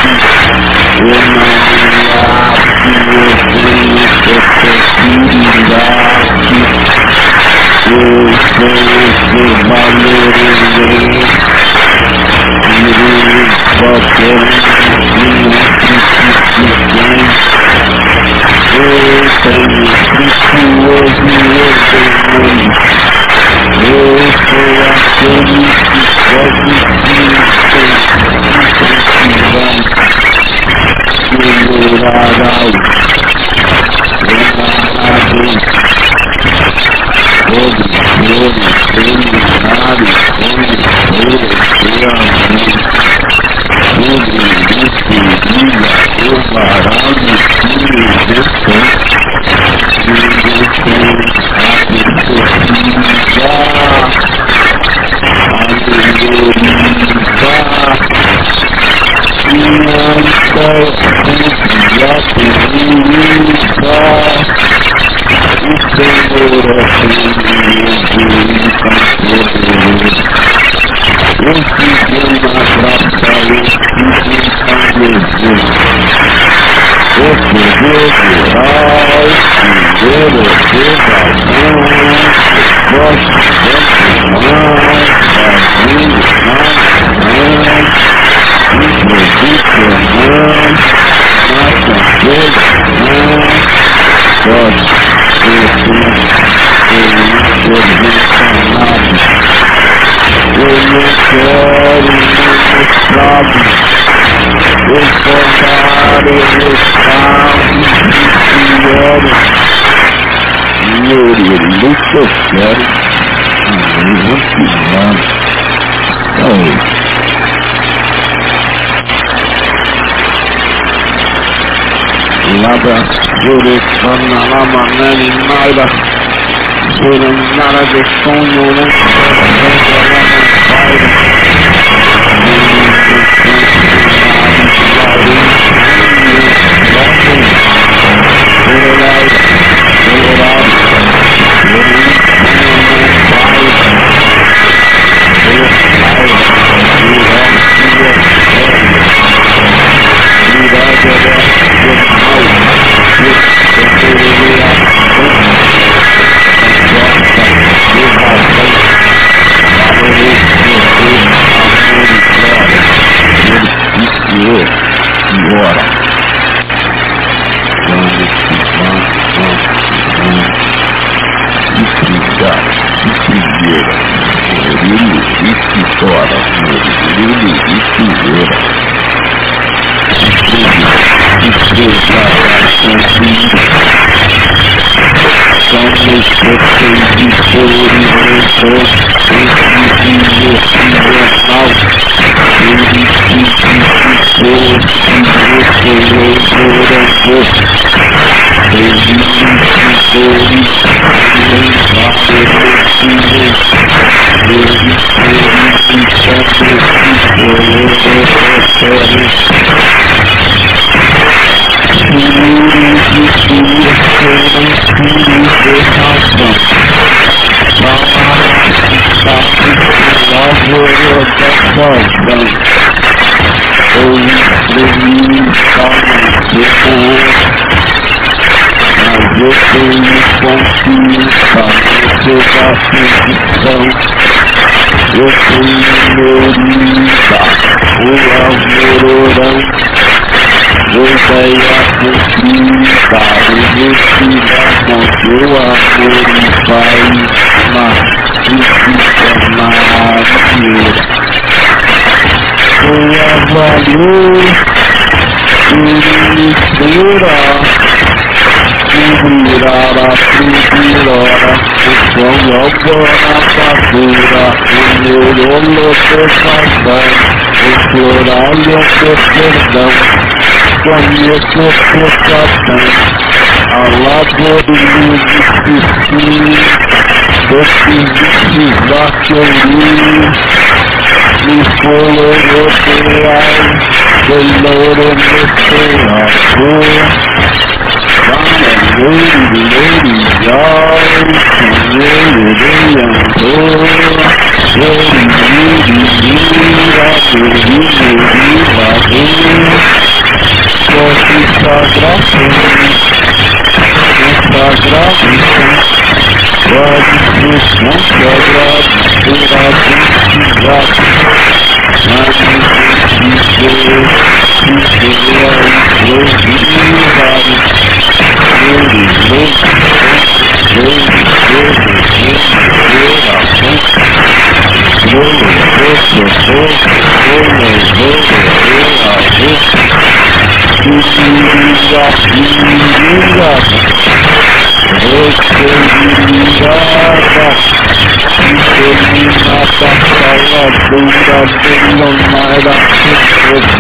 Eu não me acho, eu tenho que Eu sou esse valor qualquer eu tenho precioso orgulho. Eu sou aquele que pode se melhorará o Todo, todo, seminário, todo, todo, todo, sobre isso, vida, o varal sobre Lucilia, Ovarado, Filho de Santos, Digo que a alegoriza, o Senhor é filho de Santos, eu fiz uma graça, eu fiz um desejo. O poder rural, primeiro pedação, gosto de mão, fazendo mão, e produto mão, na canteira mão, gosto de ter um serviço eu não quero mestrado, eu só quero mestrado de quero. Meu Deus, eu quero. Eu vou pisar. Oi. Lada, Surekana, Lama, Nani, Naila, Surenara, de sonho, né? implorar-lhe o teu perdão, conheço o teu coração, a labor luz existir, se precisar que eu li, me colorou real, doloro me será Vamos, lady, lady, y'all, lady, lady, Consagração, pode ser consagrado por a identidade, mas existe que seja improvisado, ele louco, louco, louco, coração, na construção do Paraná, os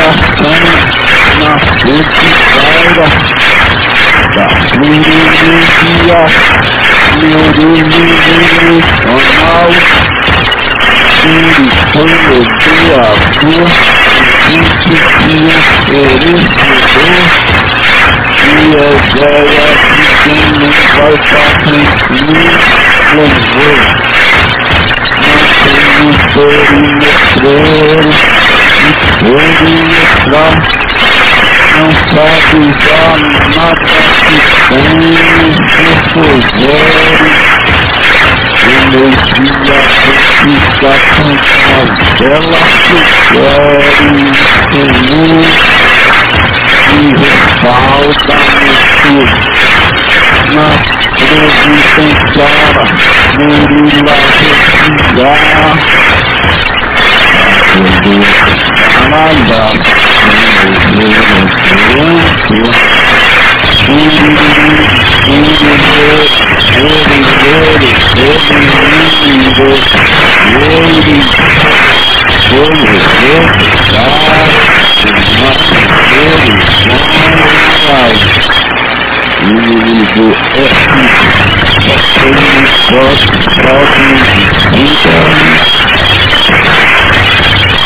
oração na fortificaira da fluidia neurolimitacional Purificando tua rua, Purificia oferecedor E a ideia de quem não vai para louvor Não tenho perímetro Oriental não sabe já nada que tem resolver energia fica com a vela que querem Senhor e respalda no na providenciara Murila respirar Amanda Inimigo é filho, próximo, instantes flores, onde eu tenho a jurisdição de barulharia. Segunda-feira, na constituição de e Amada Thank you.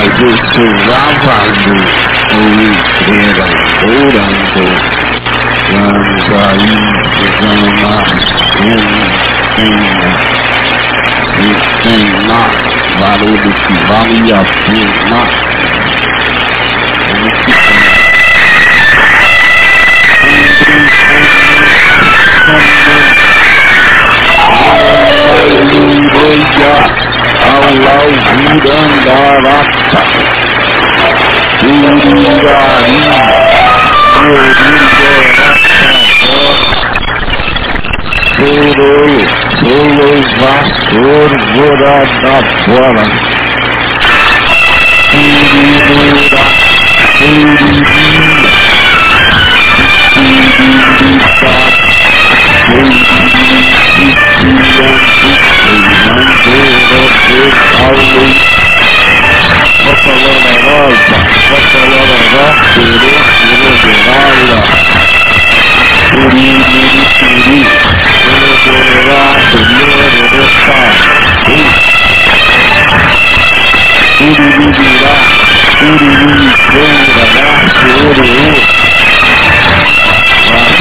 mas eu sou ou entrega orando. Vamos aí, vamos e tem lá valor que vale a pena. Ficar. Aleluia. Allah Urandarata Urungari Soro Solo Vasor Vorada Fora Urura Urububira, urububira, urububira, urububira,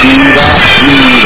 Tira, tira.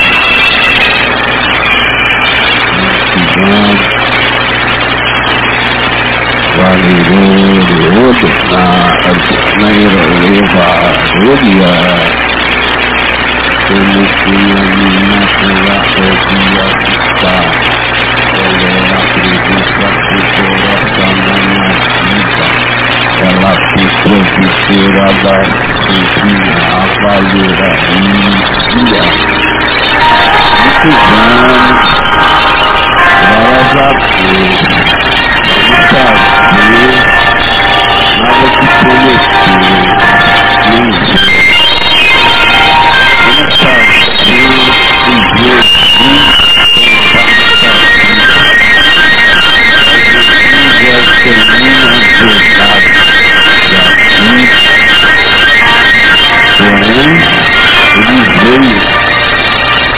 preguiça coração vida ela ficou viscerada sempre a valera inicia muitos anos glórias a Porém, ele veio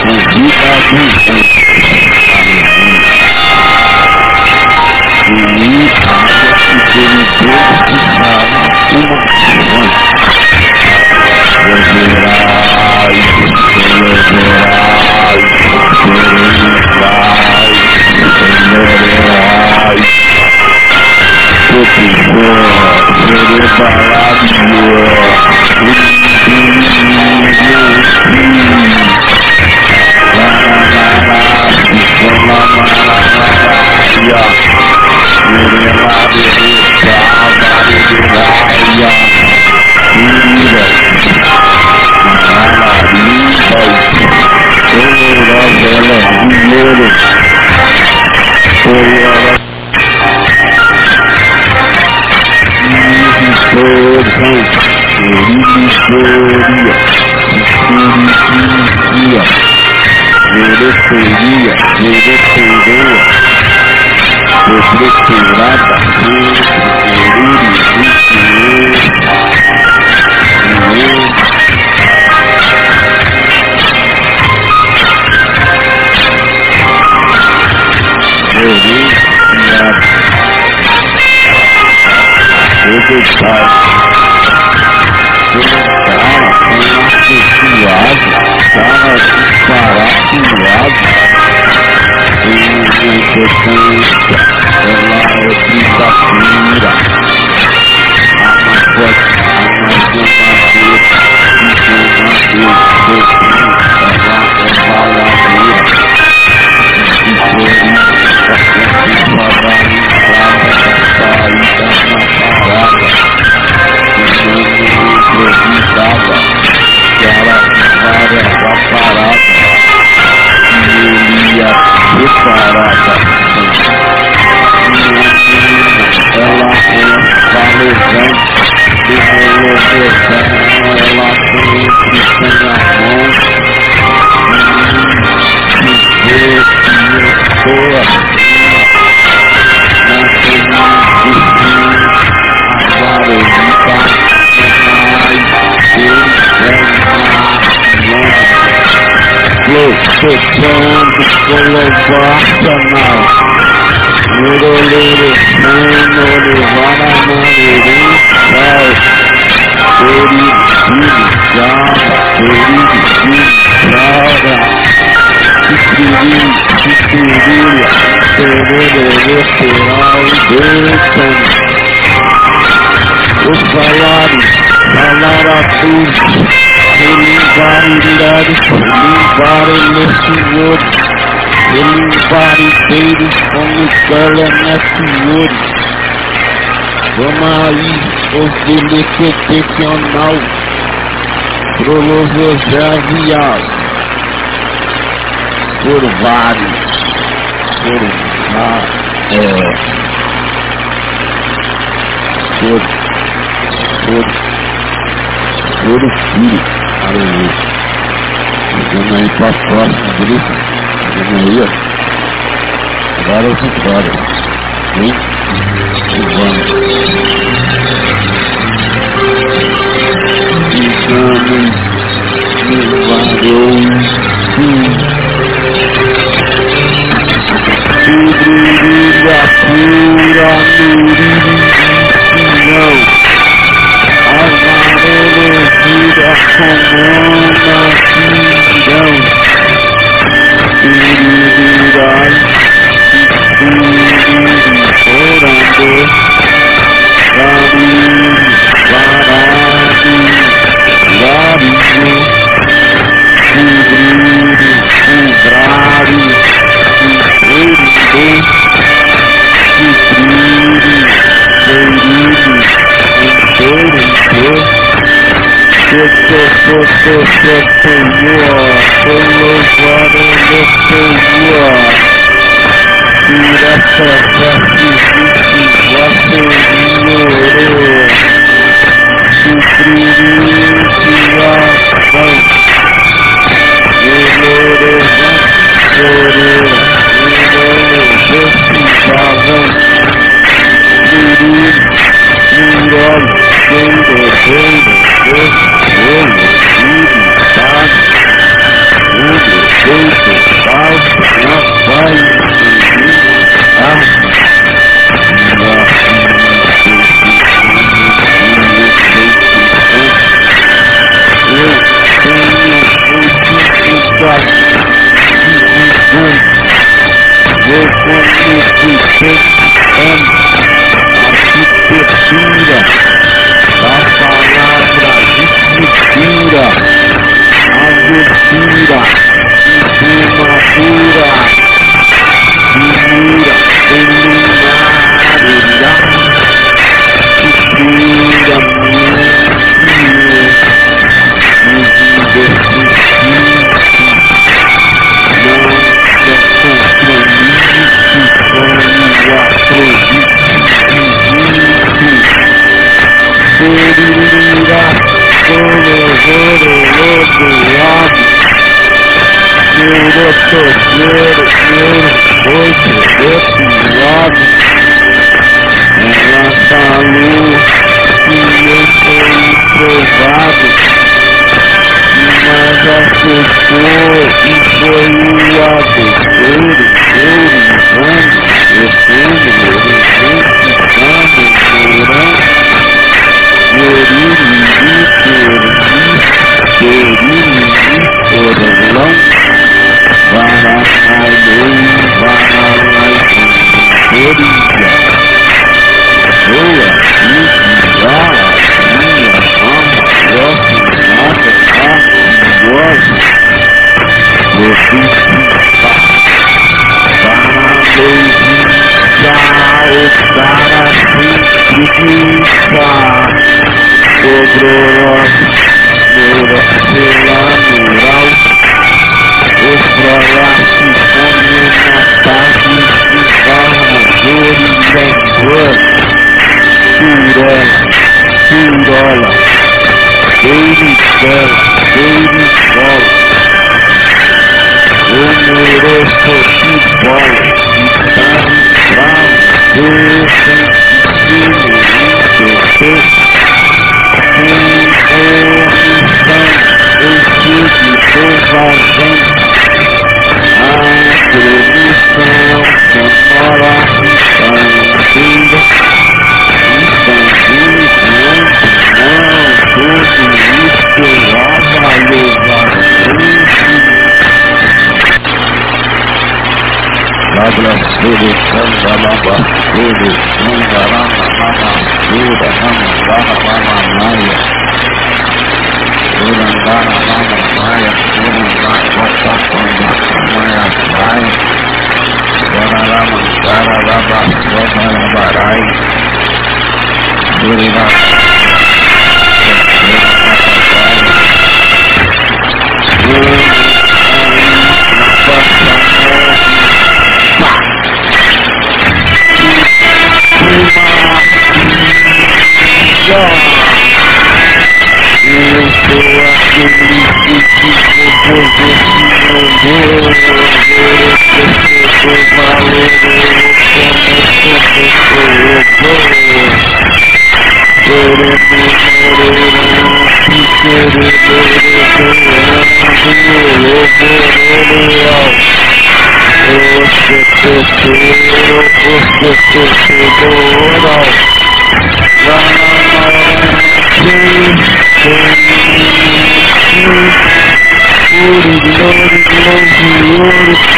com vida abundante. Aleluia. E ele desfrutar uma estruturada Flexando colocacional Murolere Senhor Vara Manirim Sal Perigine Java Perigine Java Titiri Titiria Tererere Peral Deitão O salário Salário a tudo Elivarindade, Elivarelecior, Elivariteiros como teleneciores. Vamos aí, os delequetecional, prolosojavial, por vários, por é, por, por, por filho. Aleluia. Vamos aí para a próxima grupo. Vamos aí, ó. Agora tô fora. Hein? E vamos. E vamos levar Brilha pura, muririnho, amarelo vira comanda pindão, birirai, biriri, orando, variri, With the foot foot foot to war Full of water look to war Dude that's a fucky fucky Watching you. there Süprüdüğüm siyah bank Yolları bakıyorum Yolları bakıyorum Yolları bakıyorum Yürüyüm Yürüyüm Yürüyüm Yürüyüm Ouro, ouro, ouro, ouro,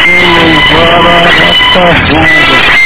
ouro, para a nossa bunda.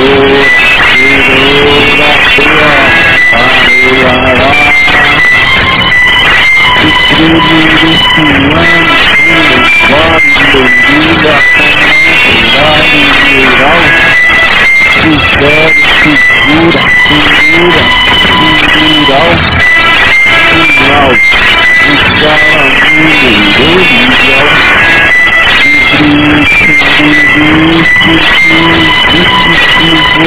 Thank you.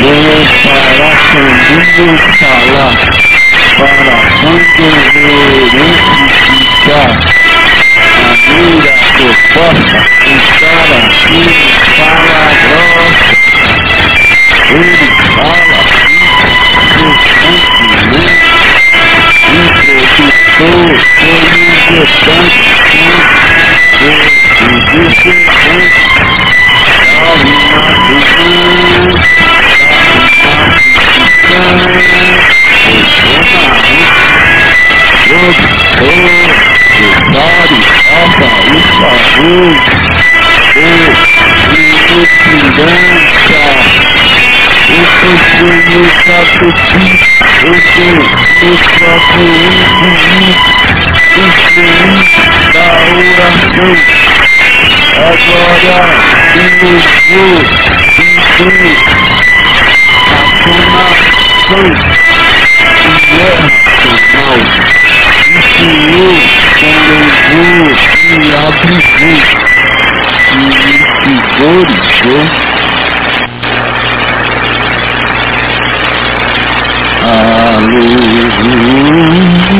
Venham para comigo falar, para muitos ficar a mira proposta, estar aqui fala grossa. Ele fala introdutor, foi injetante, foi injetante, alma do mundo. Agora, temos o, o, o, sangue, guerra mal, ensinou com louvor e abrigou, e vigorizou a luz.